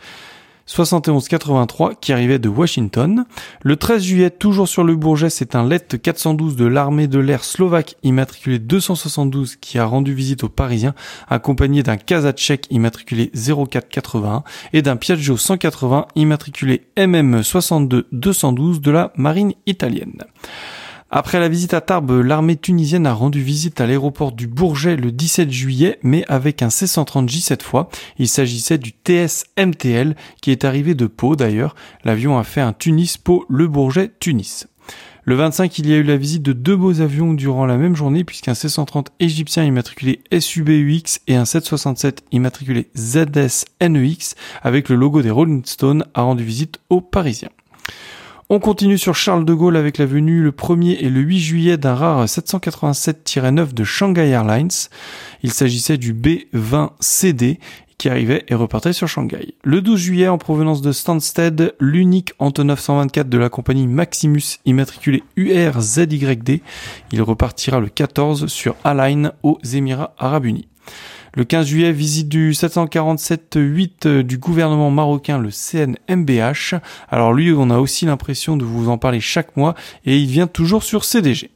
Speaker 1: 7183 qui arrivait de Washington. Le 13 juillet, toujours sur le Bourget, c'est un LET 412 de l'armée de l'air slovaque immatriculé 272 qui a rendu visite aux Parisiens, accompagné d'un Kazachek immatriculé 0481 et d'un Piaggio 180 immatriculé MM 62 212 de la marine italienne. Après la visite à Tarbes, l'armée tunisienne a rendu visite à l'aéroport du Bourget le 17 juillet, mais avec un C-130J cette fois. Il s'agissait du TS-MTL, qui est arrivé de Pau d'ailleurs. L'avion a fait un Tunis-Pau-Le Bourget-Tunis. Le 25, il y a eu la visite de deux beaux avions durant la même journée, puisqu'un C-130 égyptien immatriculé SUBUX et un 767 immatriculé ZS-NEX, avec le logo des Rolling Stones, a rendu visite aux Parisiens. On continue sur Charles de Gaulle avec la venue le 1er et le 8 juillet d'un rare 787-9 de Shanghai Airlines. Il s'agissait du B20CD qui arrivait et repartait sur Shanghai. Le 12 juillet, en provenance de Stansted, l'unique Antonov 124 de la compagnie Maximus immatriculé URZYD. Il repartira le 14 sur Align aux Émirats Arabes Unis. Le 15 juillet, visite du 747-8 du gouvernement marocain, le CNMBH. Alors lui, on a aussi l'impression de vous en parler chaque mois et il vient toujours sur CDG.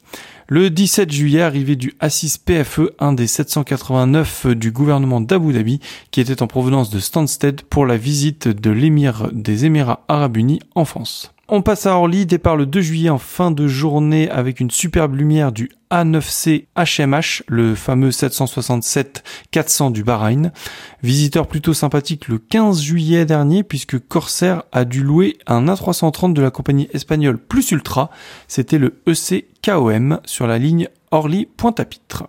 Speaker 1: Le 17 juillet, arrivée du A6 PFE, un des 789 du gouvernement d'Abu Dhabi, qui était en provenance de Stansted pour la visite de l'émir des Émirats Arabes Unis en France. On passe à Orly, départ le 2 juillet en fin de journée avec une superbe lumière du A9C HMH, le fameux 767-400 du Bahreïn. Visiteur plutôt sympathique le 15 juillet dernier puisque Corsair a dû louer un A330 de la compagnie espagnole Plus Ultra. C'était le EC KOM sur la ligne Orly-Pointe-à-Pitre.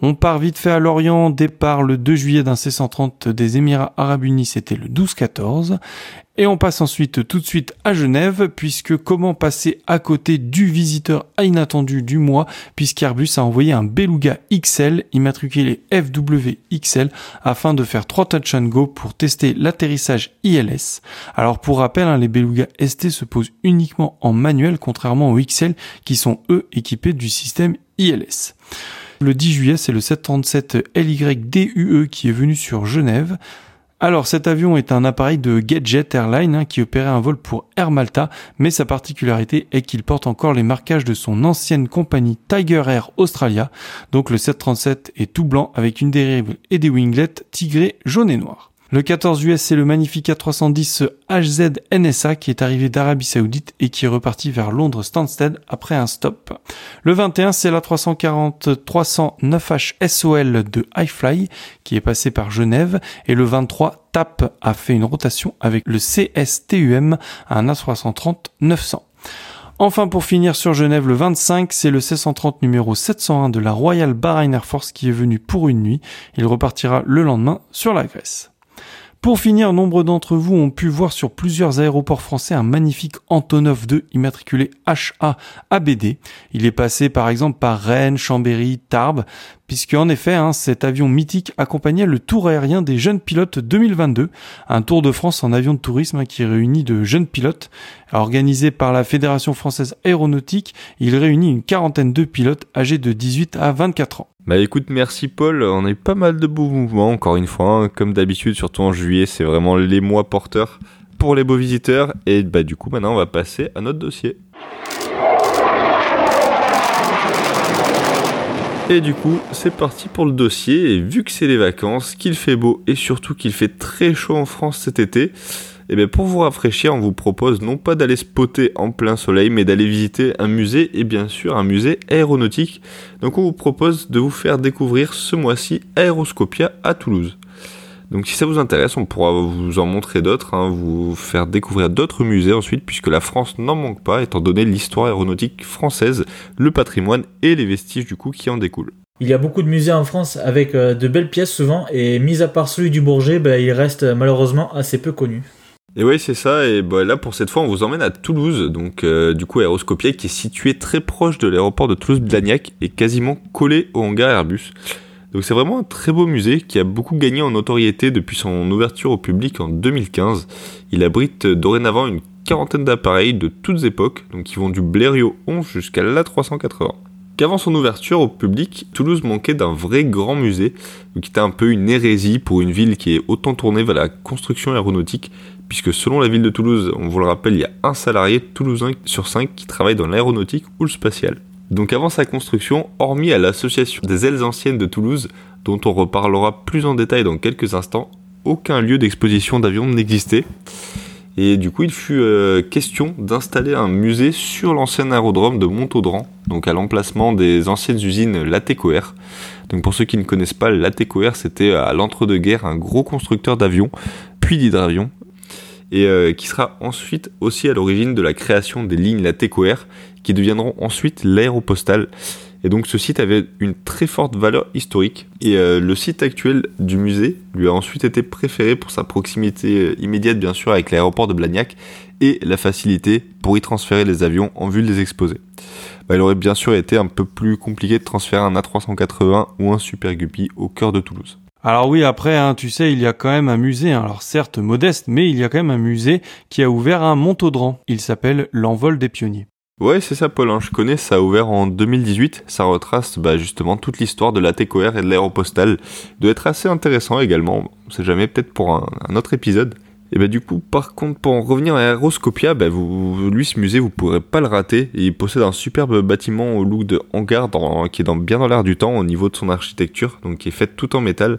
Speaker 1: On part vite fait à Lorient, départ le 2 juillet d'un C-130 des Émirats Arabes Unis, c'était le 12-14. Et on passe ensuite tout de suite à Genève, puisque comment passer à côté du visiteur inattendu du mois, puisqu'Airbus a envoyé un Beluga XL immatriculé FWXL afin de faire 3 touch and go pour tester l'atterrissage ILS. Alors pour rappel, hein, les Beluga ST se posent uniquement en manuel, contrairement aux XL qui sont eux équipés du système ILS. Le 10 juillet, c'est le 737 LYDUE qui est venu sur Genève. Alors cet avion est un appareil de Gadget Airline hein, qui opérait un vol pour Air Malta, mais sa particularité est qu'il porte encore les marquages de son ancienne compagnie Tiger Air Australia. Donc le 737 est tout blanc avec une dérive et des winglets tigrés jaune et noir. Le 14 US, c'est le magnifique A310 HZ NSA qui est arrivé d'Arabie Saoudite et qui est reparti vers Londres Stansted après un stop. Le 21, c'est la 340 309H SOL de iFly qui est passé par Genève et le 23, TAP a fait une rotation avec le CSTUM un A330 900. Enfin, pour finir sur Genève, le 25, c'est le C-130 numéro 701 de la Royal Bahrain Air Force qui est venu pour une nuit. Il repartira le lendemain sur la Grèce. Pour finir, nombre d'entre vous ont pu voir sur plusieurs aéroports français un magnifique Antonov 2 immatriculé HA ABD. Il est passé par exemple par Rennes, Chambéry, Tarbes, puisque en effet, hein, cet avion mythique accompagnait le Tour aérien des jeunes pilotes 2022, un Tour de France en avion de tourisme qui réunit de jeunes pilotes. Organisé par la Fédération française aéronautique, il réunit une quarantaine de pilotes âgés de 18 à 24 ans.
Speaker 2: Bah écoute, merci Paul, on a eu pas mal de beaux mouvements, encore une fois, hein. comme d'habitude, surtout en juillet, c'est vraiment les mois porteurs pour les beaux visiteurs, et bah du coup maintenant on va passer à notre dossier. Et du coup, c'est parti pour le dossier, et vu que c'est les vacances, qu'il fait beau, et surtout qu'il fait très chaud en France cet été, et bien pour vous rafraîchir, on vous propose non pas d'aller spotter en plein soleil, mais d'aller visiter un musée et bien sûr un musée aéronautique. Donc on vous propose de vous faire découvrir ce mois-ci Aeroscopia à Toulouse. Donc si ça vous intéresse, on pourra vous en montrer d'autres, hein, vous faire découvrir d'autres musées ensuite, puisque la France n'en manque pas, étant donné l'histoire aéronautique française, le patrimoine et les vestiges du coup qui en découlent.
Speaker 3: Il y a beaucoup de musées en France avec euh, de belles pièces souvent, et mis à part celui du Bourget, ben, il reste euh, malheureusement assez peu connu.
Speaker 2: Et oui, c'est ça. Et bah, là, pour cette fois, on vous emmène à Toulouse, donc euh, du coup Aéroscopia, qui est situé très proche de l'aéroport de Toulouse-Blagnac et quasiment collé au hangar Airbus. Donc c'est vraiment un très beau musée qui a beaucoup gagné en notoriété depuis son ouverture au public en 2015. Il abrite dorénavant une quarantaine d'appareils de toutes époques, donc qui vont du Blériot 11 jusqu'à l'A380 qu'avant son ouverture au public, Toulouse manquait d'un vrai grand musée, qui était un peu une hérésie pour une ville qui est autant tournée vers la construction aéronautique, puisque selon la ville de Toulouse, on vous le rappelle, il y a un salarié toulousain sur cinq qui travaille dans l'aéronautique ou le spatial. Donc avant sa construction, hormis à l'association des ailes anciennes de Toulouse, dont on reparlera plus en détail dans quelques instants, aucun lieu d'exposition d'avions n'existait. Et du coup, il fut euh, question d'installer un musée sur l'ancien aérodrome de Montaudran, donc à l'emplacement des anciennes usines Latécoère. Donc pour ceux qui ne connaissent pas, Latécoère, c'était à l'entre-deux-guerres un gros constructeur d'avions, puis d'hydravions, et euh, qui sera ensuite aussi à l'origine de la création des lignes Latécoère, qui deviendront ensuite l'aéropostale. Et donc ce site avait une très forte valeur historique. Et euh, le site actuel du musée lui a ensuite été préféré pour sa proximité euh, immédiate bien sûr avec l'aéroport de Blagnac et la facilité pour y transférer les avions en vue de les exposer. Bah, il aurait bien sûr été un peu plus compliqué de transférer un A380 ou un Super Guppy au cœur de Toulouse.
Speaker 1: Alors oui, après, hein, tu sais, il y a quand même un musée, hein. alors certes modeste, mais il y a quand même un musée qui a ouvert un Montaudran. Il s'appelle l'Envol des Pionniers.
Speaker 2: Ouais, c'est ça, Paul. hein, Je connais, ça a ouvert en 2018. Ça retrace bah, justement toute l'histoire de la TECOR et de l'aéropostale. Doit être assez intéressant également. On sait jamais, peut-être pour un autre épisode. Et bah du coup, par contre, pour en revenir à Aeroscopia, bah, vous, lui, ce musée, vous pourrez pas le rater. Il possède un superbe bâtiment au look de hangar qui est dans, bien dans l'air du temps au niveau de son architecture, donc qui est faite tout en métal.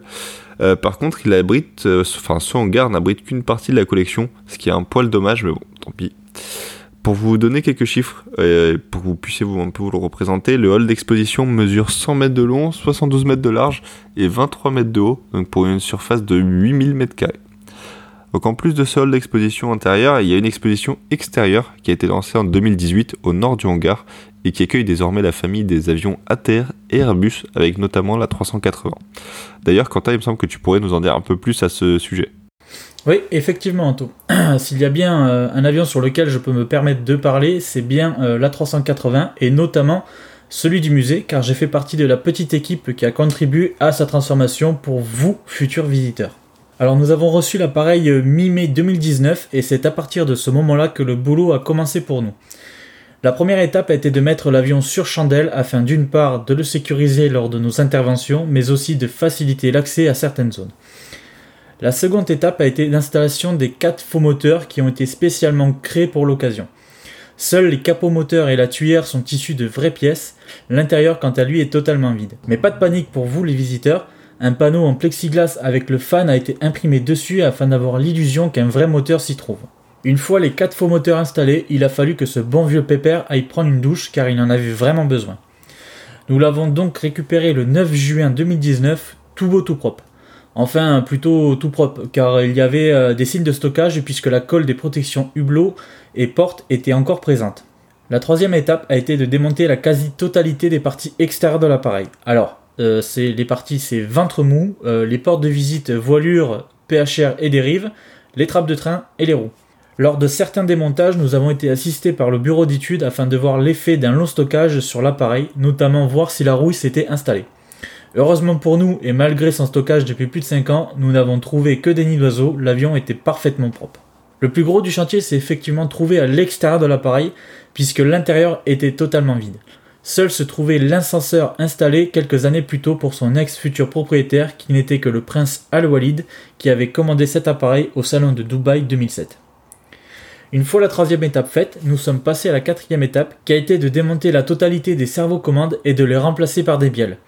Speaker 2: Euh, par contre, il abrite, euh, enfin, ce hangar n'abrite qu'une partie de la collection, ce qui est un poil dommage, mais bon, tant pis. Pour vous donner quelques chiffres, euh, pour que vous puissiez vous, un peu vous le représenter, le hall d'exposition mesure 100 mètres de long, 72 mètres de large et 23 mètres de haut, donc pour une surface de 8000 mètres carrés. Donc en plus de ce hall d'exposition intérieur, il y a une exposition extérieure qui a été lancée en 2018 au nord du hangar et qui accueille désormais la famille des avions ATR et Airbus avec notamment la 380. D'ailleurs, Quentin, il me semble que tu pourrais nous en dire un peu plus à ce sujet.
Speaker 3: Oui, effectivement, Anto. [clears throat] S'il y a bien euh, un avion sur lequel je peux me permettre de parler, c'est bien euh, l'A380 et notamment celui du musée, car j'ai fait partie de la petite équipe qui a contribué à sa transformation pour vous, futurs visiteurs. Alors nous avons reçu l'appareil euh, mi-mai 2019 et c'est à partir de ce moment-là que le boulot a commencé pour nous. La première étape a été de mettre l'avion sur chandelle afin d'une part de le sécuriser lors de nos interventions, mais aussi de faciliter l'accès à certaines zones. La seconde étape a été l'installation des quatre faux moteurs qui ont été spécialement créés pour l'occasion. Seuls les capots moteurs et la tuyère sont issus de vraies pièces, l'intérieur quant à lui est totalement vide. Mais pas de panique pour vous les visiteurs, un panneau en plexiglas avec le fan a été imprimé dessus afin d'avoir l'illusion qu'un vrai moteur s'y trouve. Une fois les quatre faux moteurs installés, il a fallu que ce bon vieux pépère aille prendre une douche car il en avait vraiment besoin. Nous l'avons donc récupéré le 9 juin 2019, tout beau tout propre. Enfin, plutôt tout propre, car il y avait euh, des signes de stockage puisque la colle des protections hublot et portes était encore présente. La troisième étape a été de démonter la quasi-totalité des parties extérieures de l'appareil. Alors, euh, les parties, c'est ventre mou, euh, les portes de visite, voilure, PHR et dérive, les trappes de train et les roues. Lors de certains démontages, nous avons été assistés par le bureau d'études afin de voir l'effet d'un long stockage sur l'appareil, notamment voir si la rouille s'était installée. Heureusement pour nous, et malgré son stockage depuis plus de 5 ans, nous n'avons trouvé que des nids d'oiseaux, l'avion était parfaitement propre. Le plus gros du chantier s'est effectivement trouvé à l'extérieur de l'appareil, puisque l'intérieur était totalement vide. Seul se trouvait l'incenseur installé quelques années plus tôt pour son ex-futur propriétaire, qui n'était que le prince Al-Walid, qui avait commandé cet appareil au salon de Dubaï 2007. Une fois la troisième étape faite, nous sommes passés à la quatrième étape, qui a été de démonter la totalité des cerveaux commandes et de les remplacer par des bielles,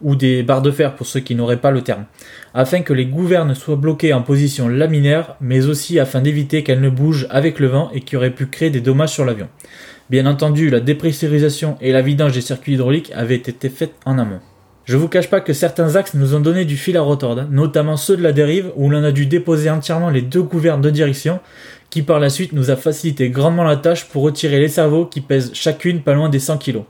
Speaker 3: ou des barres de fer pour ceux qui n'auraient pas le terme, afin que les gouvernes soient bloquées en position laminaire, mais aussi afin d'éviter qu'elles ne bougent avec le vent et qui auraient pu créer des dommages sur l'avion. Bien entendu, la dépressurisation et la vidange des circuits hydrauliques avaient été faites en amont. Je vous cache pas que certains axes nous ont donné du fil à retordre, notamment ceux de la dérive où l'on a dû déposer entièrement les deux gouvernes de direction, qui par la suite nous a facilité grandement la tâche pour retirer les cerveaux qui pèsent chacune pas loin des 100 kg.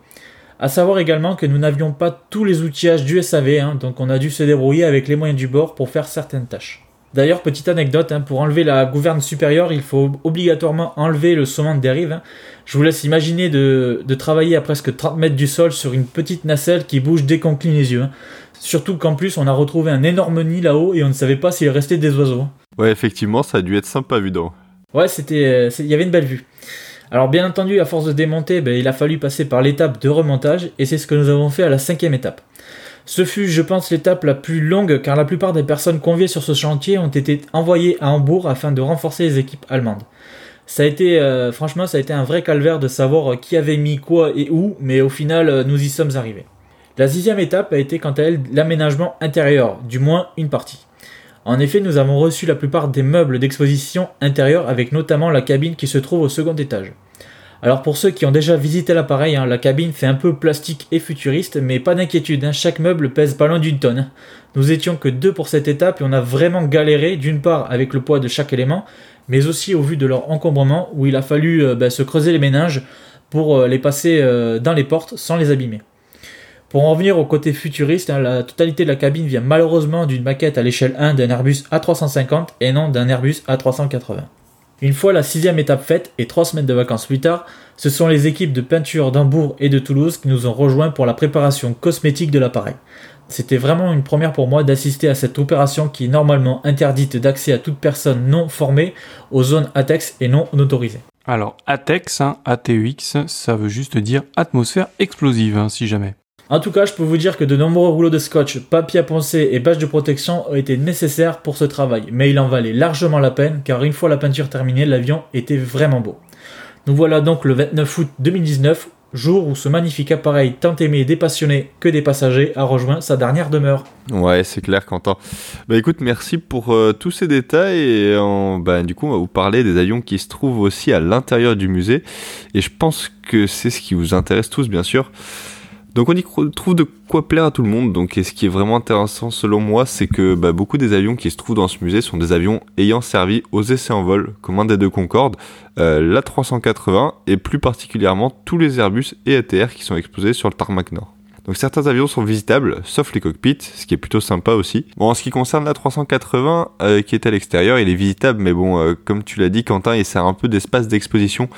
Speaker 3: A savoir également que nous n'avions pas tous les outillages du SAV, donc on a dû se débrouiller avec les moyens du bord pour faire certaines tâches. D'ailleurs, petite anecdote, hein, pour enlever la gouverne supérieure, il faut obligatoirement enlever le saumon de dérive. hein. Je vous laisse imaginer de, de travailler à presque 30 mètres du sol sur une petite nacelle qui bouge dès qu'on cligne les yeux. hein. Surtout qu'en plus, on a retrouvé un énorme nid là-haut et on ne savait pas s'il restait des oiseaux.
Speaker 2: Ouais, effectivement, ça a dû être sympa vu d'en haut.
Speaker 3: Ouais, c'était, euh, il y avait une belle vue. Alors bien entendu, à force de démonter, ben, il a fallu passer par l'étape de remontage, et c'est ce que nous avons fait à la cinquième étape. Ce fut, je pense, l'étape la plus longue, car la plupart des personnes conviées sur ce chantier ont été envoyées à Hambourg afin de renforcer les équipes allemandes. Ça a été, euh, franchement, ça a été un vrai calvaire de savoir qui avait mis quoi et où, mais au final, euh, nous y sommes arrivés. La sixième étape a été quant à elle l'aménagement intérieur, du moins une partie. En effet, nous avons reçu la plupart des meubles d'exposition intérieure avec notamment la cabine qui se trouve au second étage. Alors pour ceux qui ont déjà visité l'appareil, hein, la cabine fait un peu plastique et futuriste, mais pas d'inquiétude, hein, chaque meuble pèse pas loin d'une tonne. Nous étions que deux pour cette étape et on a vraiment galéré, d'une part avec le poids de chaque élément, mais aussi au vu de leur encombrement où il a fallu euh, bah, se creuser les méninges pour euh, les passer euh, dans les portes sans les abîmer. Pour en revenir au côté futuriste, hein, la totalité de la cabine vient malheureusement d'une maquette à l'échelle 1 d'un Airbus A350 et non d'un Airbus A380. Une fois la sixième étape faite et trois semaines de vacances plus tard, ce sont les équipes de peinture d'Hambourg et de Toulouse qui nous ont rejoints pour la préparation cosmétique de l'appareil. C'était vraiment une première pour moi d'assister à cette opération qui est normalement interdite d'accès à toute personne non formée aux zones ATEX et non autorisées.
Speaker 1: Alors, ATEX, hein, ATEX, ça veut juste dire atmosphère explosive, hein, si jamais.
Speaker 3: En tout cas, je peux vous dire que de nombreux rouleaux de scotch, papier à poncer et bâches de protection ont été nécessaires pour ce travail, mais il en valait largement la peine car une fois la peinture terminée, l'avion était vraiment beau. Nous voilà donc le 29 août 2019, jour où ce magnifique appareil tant aimé des passionnés que des passagers a rejoint sa dernière demeure.
Speaker 2: Ouais, c'est clair, Quentin. Bah écoute, merci pour euh, tous ces détails. Et en- bah, du coup, on va vous parler des avions qui se trouvent aussi à l'intérieur du musée. Et je pense que c'est ce qui vous intéresse tous, bien sûr. Donc on y trouve de quoi plaire à tout le monde. Donc et ce qui est vraiment intéressant selon moi, c'est que bah, beaucoup des avions qui se trouvent dans ce musée sont des avions ayant servi aux essais en vol, comme un des deux Concorde, euh, l'A380 et plus particulièrement tous les Airbus et ATR qui sont exposés sur le tarmac nord. Donc certains avions sont visitables, sauf les cockpits, ce qui est plutôt sympa aussi. Bon, en ce qui concerne la 380, euh, qui est à l'extérieur, il est visitable, mais bon, euh, comme tu l'as dit, Quentin, il sert un peu d'espace d'exposition.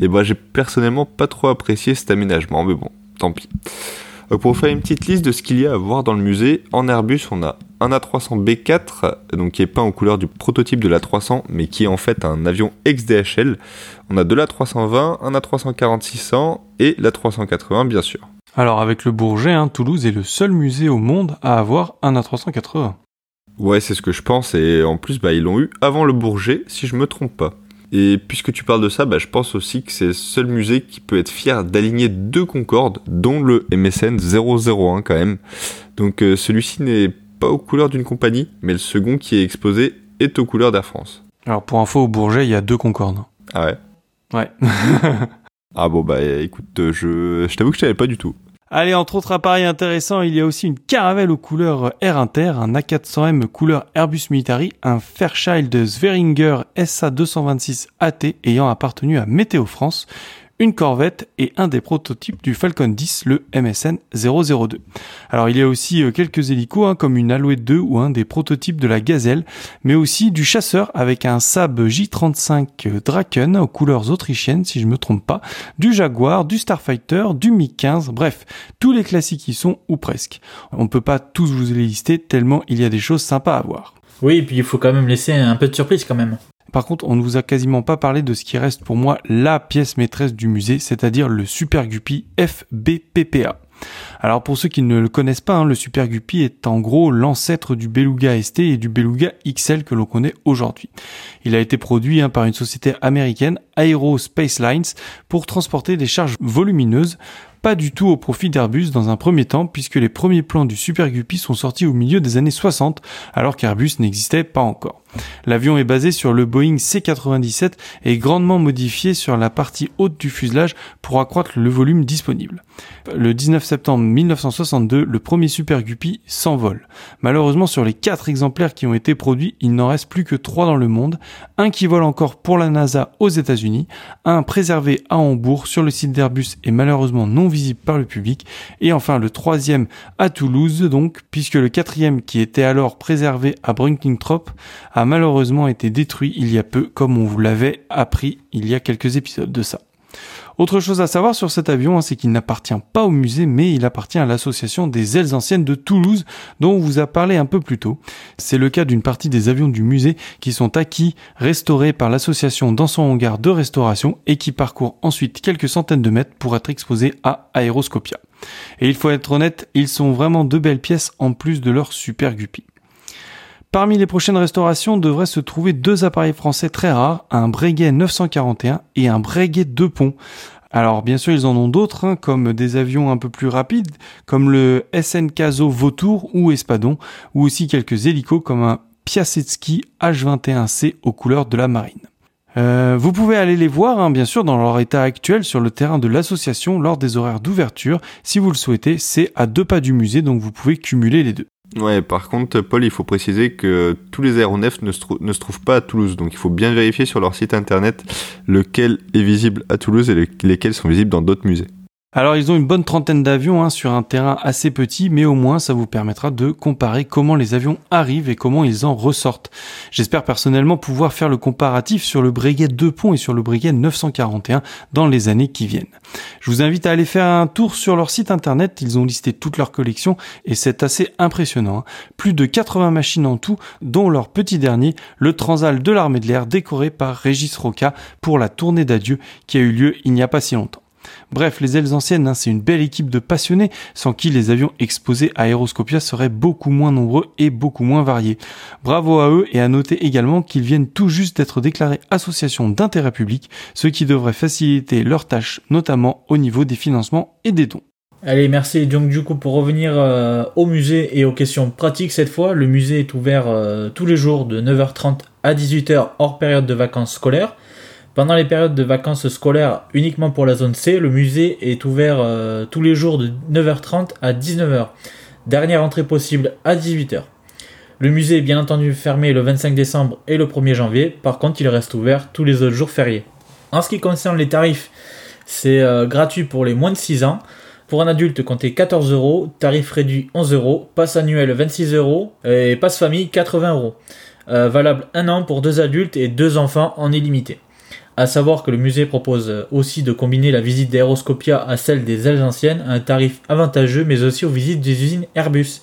Speaker 2: Et bah, j'ai personnellement pas trop apprécié cet aménagement, mais bon, tant pis. Euh, pour vous faire une petite liste de ce qu'il y a à voir dans le musée, en Airbus, on a un A300B4, donc qui est peint aux couleurs du prototype de l'A300, mais qui est en fait un avion ex-DHL. On a de l'A320, un A340-600 et l'A380, bien sûr.
Speaker 1: Alors, avec le Bourget, hein, Toulouse est le seul musée au monde à avoir un A380.
Speaker 2: Ouais, c'est ce que je pense, et en plus, bah, ils l'ont eu avant le Bourget, si je me trompe pas. Et puisque tu parles de ça, bah, je pense aussi que c'est le seul musée qui peut être fier d'aligner deux Concorde, dont le MSN 001 quand même. Donc euh, celui-ci n'est pas aux couleurs d'une compagnie, mais le second qui est exposé est aux couleurs d'Air France.
Speaker 1: Alors, pour info, au Bourget, il y a deux Concorde.
Speaker 2: Ah ouais?
Speaker 1: Ouais. [laughs]
Speaker 2: Ah bon, bah écoute, euh, je, je t'avoue que je savais pas du tout.
Speaker 1: Allez, entre autres appareils intéressants, il y a aussi une caravelle aux couleurs Air Inter, un A400M couleur Airbus Military, un Fairchild Sveringer SA226 AT ayant appartenu à Météo France, une Corvette et un des prototypes du Falcon 10, le MSN 002. Alors il y a aussi euh, quelques hélicos hein, comme une Alouette 2 ou un des prototypes de la Gazelle, mais aussi du chasseur avec un Saab J35 Draken aux couleurs autrichiennes si je me trompe pas, du Jaguar, du Starfighter, du Mi-15, bref, tous les classiques y sont ou presque. On peut pas tous vous les lister tellement il y a des choses sympas à voir.
Speaker 3: Oui, et puis il faut quand même laisser un peu de surprise quand même.
Speaker 1: Par contre, on ne vous a quasiment pas parlé de ce qui reste pour moi la pièce maîtresse du musée, c'est-à-dire le Super Guppy FBPPA. Alors pour ceux qui ne le connaissent pas, hein, le Super Guppy est en gros l'ancêtre du Beluga ST et du Beluga XL que l'on connaît aujourd'hui. Il a été produit hein, par une société américaine, Aerospace Lines, pour transporter des charges volumineuses, pas du tout au profit d'Airbus dans un premier temps, puisque les premiers plans du Super Guppy sont sortis au milieu des années 60, alors qu'Airbus n'existait pas encore. L'avion est basé sur le Boeing C-97 et grandement modifié sur la partie haute du fuselage pour accroître le volume disponible. Le 19 septembre 1962, le premier Super Guppy s'envole. Malheureusement, sur les 4 exemplaires qui ont été produits, il n'en reste plus que 3 dans le monde, un qui vole encore pour la NASA aux États-Unis, un préservé à Hambourg sur le site d'Airbus et malheureusement non visible par le public, et enfin le troisième à Toulouse donc, puisque le quatrième qui était alors préservé à Brunklingtrop a malheureusement été détruit il y a peu, comme on vous l'avait appris il y a quelques épisodes de ça. Autre chose à savoir sur cet avion, hein, c'est qu'il n'appartient pas au musée, mais il appartient à l'association des ailes anciennes de Toulouse, dont on vous a parlé un peu plus tôt. C'est le cas d'une partie des avions du musée qui sont acquis, restaurés par l'association dans son hangar de restauration et qui parcourent ensuite quelques centaines de mètres pour être exposés à Aéroscopia. Et il faut être honnête, ils sont vraiment de belles pièces en plus de leur super guppy. Parmi les prochaines restaurations devraient se trouver deux appareils français très rares, un Breguet 941 et un Breguet 2 ponts. Alors bien sûr ils en ont d'autres, hein, comme des avions un peu plus rapides, comme le SNKZO Vautour ou Espadon, ou aussi quelques hélicos comme un Piasecki H21C aux couleurs de la marine. Euh, vous pouvez aller les voir, hein, bien sûr, dans leur état actuel sur le terrain de l'association lors des horaires d'ouverture. Si vous le souhaitez, c'est à deux pas du musée, donc vous pouvez cumuler les deux.
Speaker 2: Ouais, par contre, Paul, il faut préciser que tous les aéronefs ne se, ne se trouvent pas à Toulouse, donc il faut bien vérifier sur leur site internet lequel est visible à Toulouse et le- lesquels sont visibles dans d'autres musées.
Speaker 1: Alors ils ont une bonne trentaine d'avions hein, sur un terrain assez petit, mais au moins ça vous permettra de comparer comment les avions arrivent et comment ils en ressortent. J'espère personnellement pouvoir faire le comparatif sur le Breguet 2 ponts et sur le Breguet 941 dans les années qui viennent. Je vous invite à aller faire un tour sur leur site internet, ils ont listé toute leur collection et c'est assez impressionnant. hein. Plus de 80 machines en tout, dont leur petit dernier, le Transal de l'armée de l'air décoré par Régis Roca pour la tournée d'adieu qui a eu lieu il n'y a pas si longtemps. Bref, les ailes anciennes, hein, c'est une belle équipe de passionnés sans qui les avions exposés à Aeroscopia seraient beaucoup moins nombreux et beaucoup moins variés. Bravo à eux et à noter également qu'ils viennent tout juste d'être déclarés association d'intérêt public, ce qui devrait faciliter leurs tâches, notamment au niveau des financements et des dons.
Speaker 3: Allez, merci. Donc du coup, pour revenir euh, au musée et aux questions pratiques cette fois, le musée est ouvert euh, tous les jours de 9h30 à 18h hors période de vacances scolaires. Pendant les périodes de vacances scolaires uniquement pour la zone C, le musée est ouvert euh, tous les jours de 9h30 à 19h. Dernière entrée possible à 18h. Le musée est bien entendu fermé le 25 décembre et le 1er janvier, par contre il reste ouvert tous les autres jours fériés. En ce qui concerne les tarifs, c'est euh, gratuit pour les moins de 6 ans. Pour un adulte, comptez 14 euros, tarif réduit 11 euros, passe annuel 26 euros et passe famille 80 euros. Euh, valable un an pour deux adultes et deux enfants en illimité. À savoir que le musée propose euh, aussi de combiner la visite d'Aeroscopia à celle des ailes anciennes à un tarif avantageux, mais aussi aux visites des usines Airbus.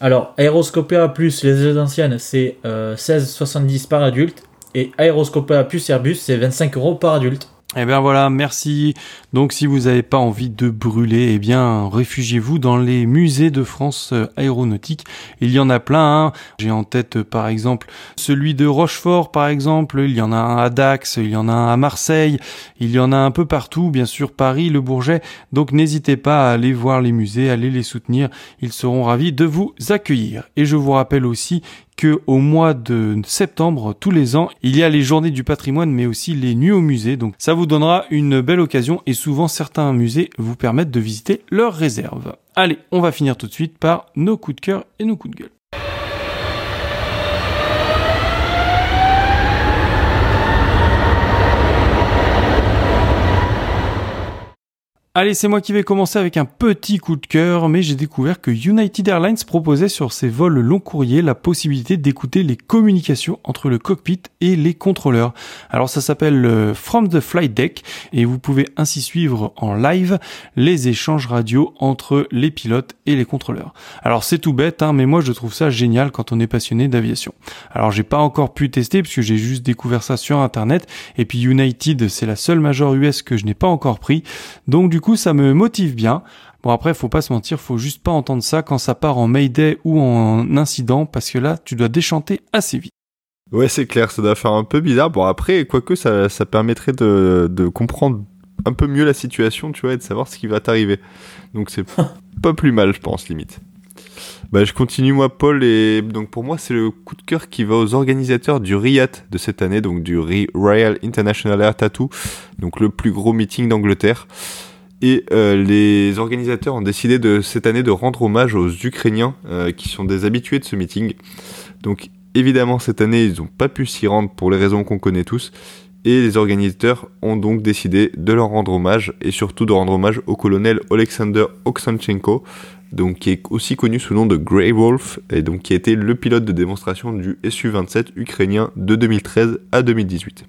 Speaker 3: Alors, Aeroscopia plus les ailes anciennes, c'est euh, 16,70 par adulte, et Aeroscopia plus Airbus, c'est 25 euros par adulte.
Speaker 1: Eh bien voilà, merci. Donc si vous n'avez pas envie de brûler, eh bien réfugiez-vous dans les musées de France euh, aéronautique. Il y en a plein. hein. J'ai en tête euh, par exemple celui de Rochefort par exemple. Il y en a un à Dax, il y en a un à Marseille. Il y en a un peu partout, bien sûr Paris, le Bourget. Donc n'hésitez pas à aller voir les musées, à aller les soutenir. Ils seront ravis de vous accueillir. Et je vous rappelle aussi que au mois de septembre tous les ans, il y a les journées du patrimoine mais aussi les nuits au musée. Donc ça vous donnera une belle occasion et souvent certains musées vous permettent de visiter leurs réserves. Allez, on va finir tout de suite par nos coups de cœur et nos coups de gueule. Allez, c'est moi qui vais commencer avec un petit coup de cœur, mais j'ai découvert que United Airlines proposait sur ses vols long courriers la possibilité d'écouter les communications entre le cockpit et les contrôleurs. Alors ça s'appelle euh, From the Flight Deck et vous pouvez ainsi suivre en live les échanges radio entre les pilotes et les contrôleurs. Alors c'est tout bête, hein, mais moi je trouve ça génial quand on est passionné d'aviation. Alors j'ai pas encore pu tester puisque j'ai juste découvert ça sur internet et puis United c'est la seule major US que je n'ai pas encore pris. Coup ça me motive bien. Bon après faut pas se mentir, faut juste pas entendre ça quand ça part en Mayday ou en incident parce que là tu dois déchanter assez vite.
Speaker 2: Ouais, c'est clair, ça doit faire un peu bizarre. Bon, après, quoique, ça, ça permettrait de, de comprendre un peu mieux la situation, tu vois, et de savoir ce qui va t'arriver. Donc, c'est [laughs] pas plus mal, je pense, limite. Bah, je continue, moi, Paul, et donc pour moi, c'est le coup de cœur qui va aux organisateurs du RIAT de cette année, donc du Ri- Royal International Air Tattoo, donc le plus gros meeting d'Angleterre. Et euh, les organisateurs ont décidé de cette année de rendre hommage aux Ukrainiens euh, qui sont des habitués de ce meeting. Donc évidemment cette année ils n'ont pas pu s'y rendre pour les raisons qu'on connaît tous. Et les organisateurs ont donc décidé de leur rendre hommage et surtout de rendre hommage au colonel Alexander Oksanchenko, donc qui est aussi connu sous le nom de Grey Wolf et donc qui a été le pilote de démonstration du Su-27 ukrainien de 2013 à 2018.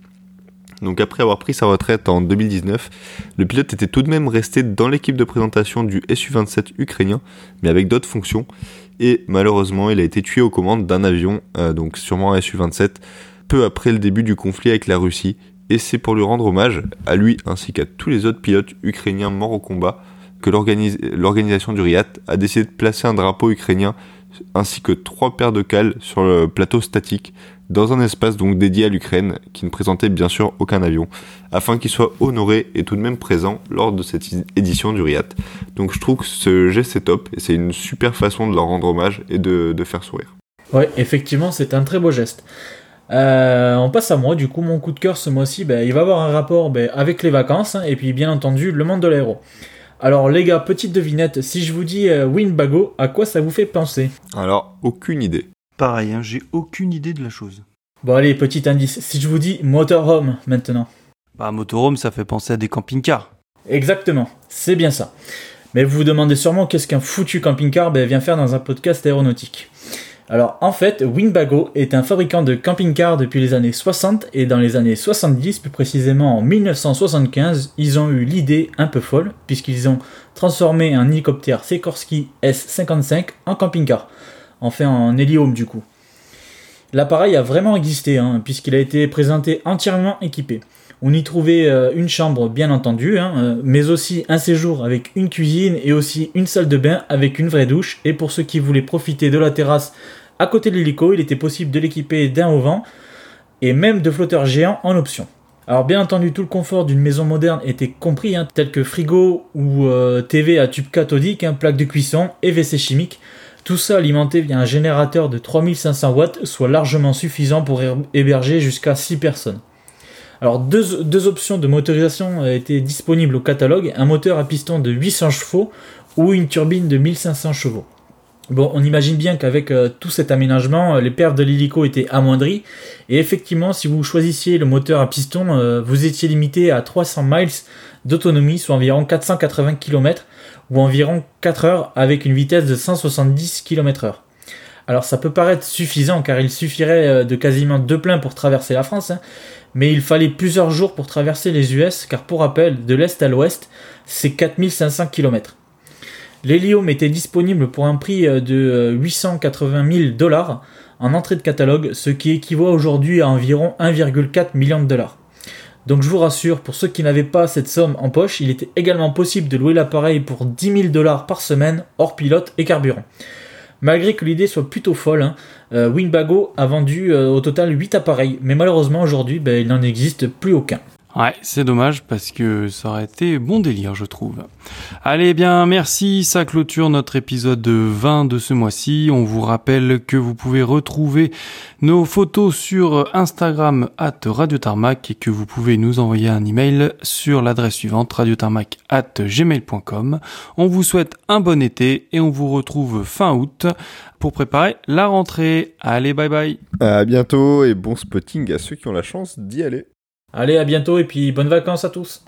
Speaker 2: Donc après avoir pris sa retraite en 2019, le pilote était tout de même resté dans l'équipe de présentation du Su-27 ukrainien, mais avec d'autres fonctions. Et malheureusement, il a été tué aux commandes d'un avion, euh, donc sûrement un Su-27, peu après le début du conflit avec la Russie. Et c'est pour lui rendre hommage, à lui ainsi qu'à tous les autres pilotes ukrainiens morts au combat, que l'organis- l'organisation du RIAT a décidé de placer un drapeau ukrainien ainsi que trois paires de cales sur le plateau statique dans un espace donc dédié à l'Ukraine qui ne présentait bien sûr aucun avion afin qu'il soit honoré et tout de même présent lors de cette édition du RIAT. Donc je trouve que ce geste est top et c'est une super façon de leur rendre hommage et de, de faire sourire.
Speaker 3: Ouais, effectivement, c'est un très beau geste. Euh, on passe à moi, du coup, mon coup de cœur ce mois-ci, ben, il va avoir un rapport ben, avec les vacances, hein, et puis bien entendu, le monde de l'aéro. Alors les gars, petite devinette, si je vous dis euh, Winbago, à quoi ça vous fait penser?
Speaker 2: Alors aucune idée.
Speaker 1: Pareil, hein, j'ai aucune idée de la chose.
Speaker 3: Bon allez, petit indice, si je vous dis motorhome maintenant.
Speaker 1: Bah motorhome ça fait penser à des camping-cars.
Speaker 3: Exactement, c'est bien ça. Mais vous vous demandez sûrement qu'est-ce qu'un foutu camping-car ben, vient faire dans un podcast aéronautique. Alors en fait, Winbago est un fabricant de camping-cars depuis les années 60 et dans les années 70, plus précisément en 1975, ils ont eu l'idée un peu folle puisqu'ils ont transformé un hélicoptère Sikorsky S-55 en camping-car, en hélium du coup. L'appareil a vraiment existé hein, puisqu'il a été présenté entièrement équipé. On y trouvait euh, une chambre bien entendu, hein, euh, mais aussi un séjour avec une cuisine et aussi une salle de bain avec une vraie douche. Et pour ceux qui voulaient profiter de la terrasse à côté de l'hélico, il était possible de l'équiper d'un au vent et même de flotteurs géants en option. Alors bien entendu, tout le confort d'une maison moderne était compris, hein, tel que frigo ou euh, TV à tube cathodique, un plaque de cuisson et WC chimique. Tout ça alimenté via un générateur de 3500 watts, soit largement suffisant pour héberger jusqu'à 6 personnes. Alors deux, options de motorisation étaient disponibles au catalogue, un moteur à piston de 800 chevaux ou une turbine de 1500 chevaux. Bon, on imagine bien qu'avec euh, tout cet aménagement, euh, les pertes de l'hélico étaient amoindries. Et effectivement, si vous choisissiez le moteur à piston, euh, vous étiez limité à 300 miles d'autonomie, soit environ 480 km, ou environ 4 heures avec une vitesse de 170 km/h. Alors ça peut paraître suffisant car il suffirait de quasiment deux pleins pour traverser la France, hein, mais il fallait plusieurs jours pour traverser les US car pour rappel, de l'est à l'ouest, c'est 4500 km. L'hélium était disponible pour un prix euh, de 880 euh, 000 dollars en entrée de catalogue, ce qui équivaut aujourd'hui à environ 1,4 million de dollars. Donc je vous rassure, pour ceux qui n'avaient pas cette somme en poche, il était également possible de louer l'appareil pour 10 000 dollars par semaine, hors pilote et carburant. Malgré que l'idée soit plutôt folle, hein, euh, Winbago a vendu au total 8 appareils, mais malheureusement aujourd'hui ben, il n'en existe plus aucun.
Speaker 1: Ouais, c'est dommage parce que ça aurait été bon délire, je trouve. Allez, bien, merci. Ça clôture notre épisode 20 de ce mois-ci. On vous rappelle que vous pouvez retrouver nos photos sur Instagram at Radio Tarmac et que vous pouvez nous envoyer un email sur l'adresse suivante radiotarmac at gmail.com. On vous souhaite un bon été et on vous retrouve fin août pour préparer la rentrée. Allez, bye bye.
Speaker 2: À bientôt et bon spotting à ceux qui ont la chance d'y aller.
Speaker 3: Allez, à bientôt et puis bonnes vacances à tous.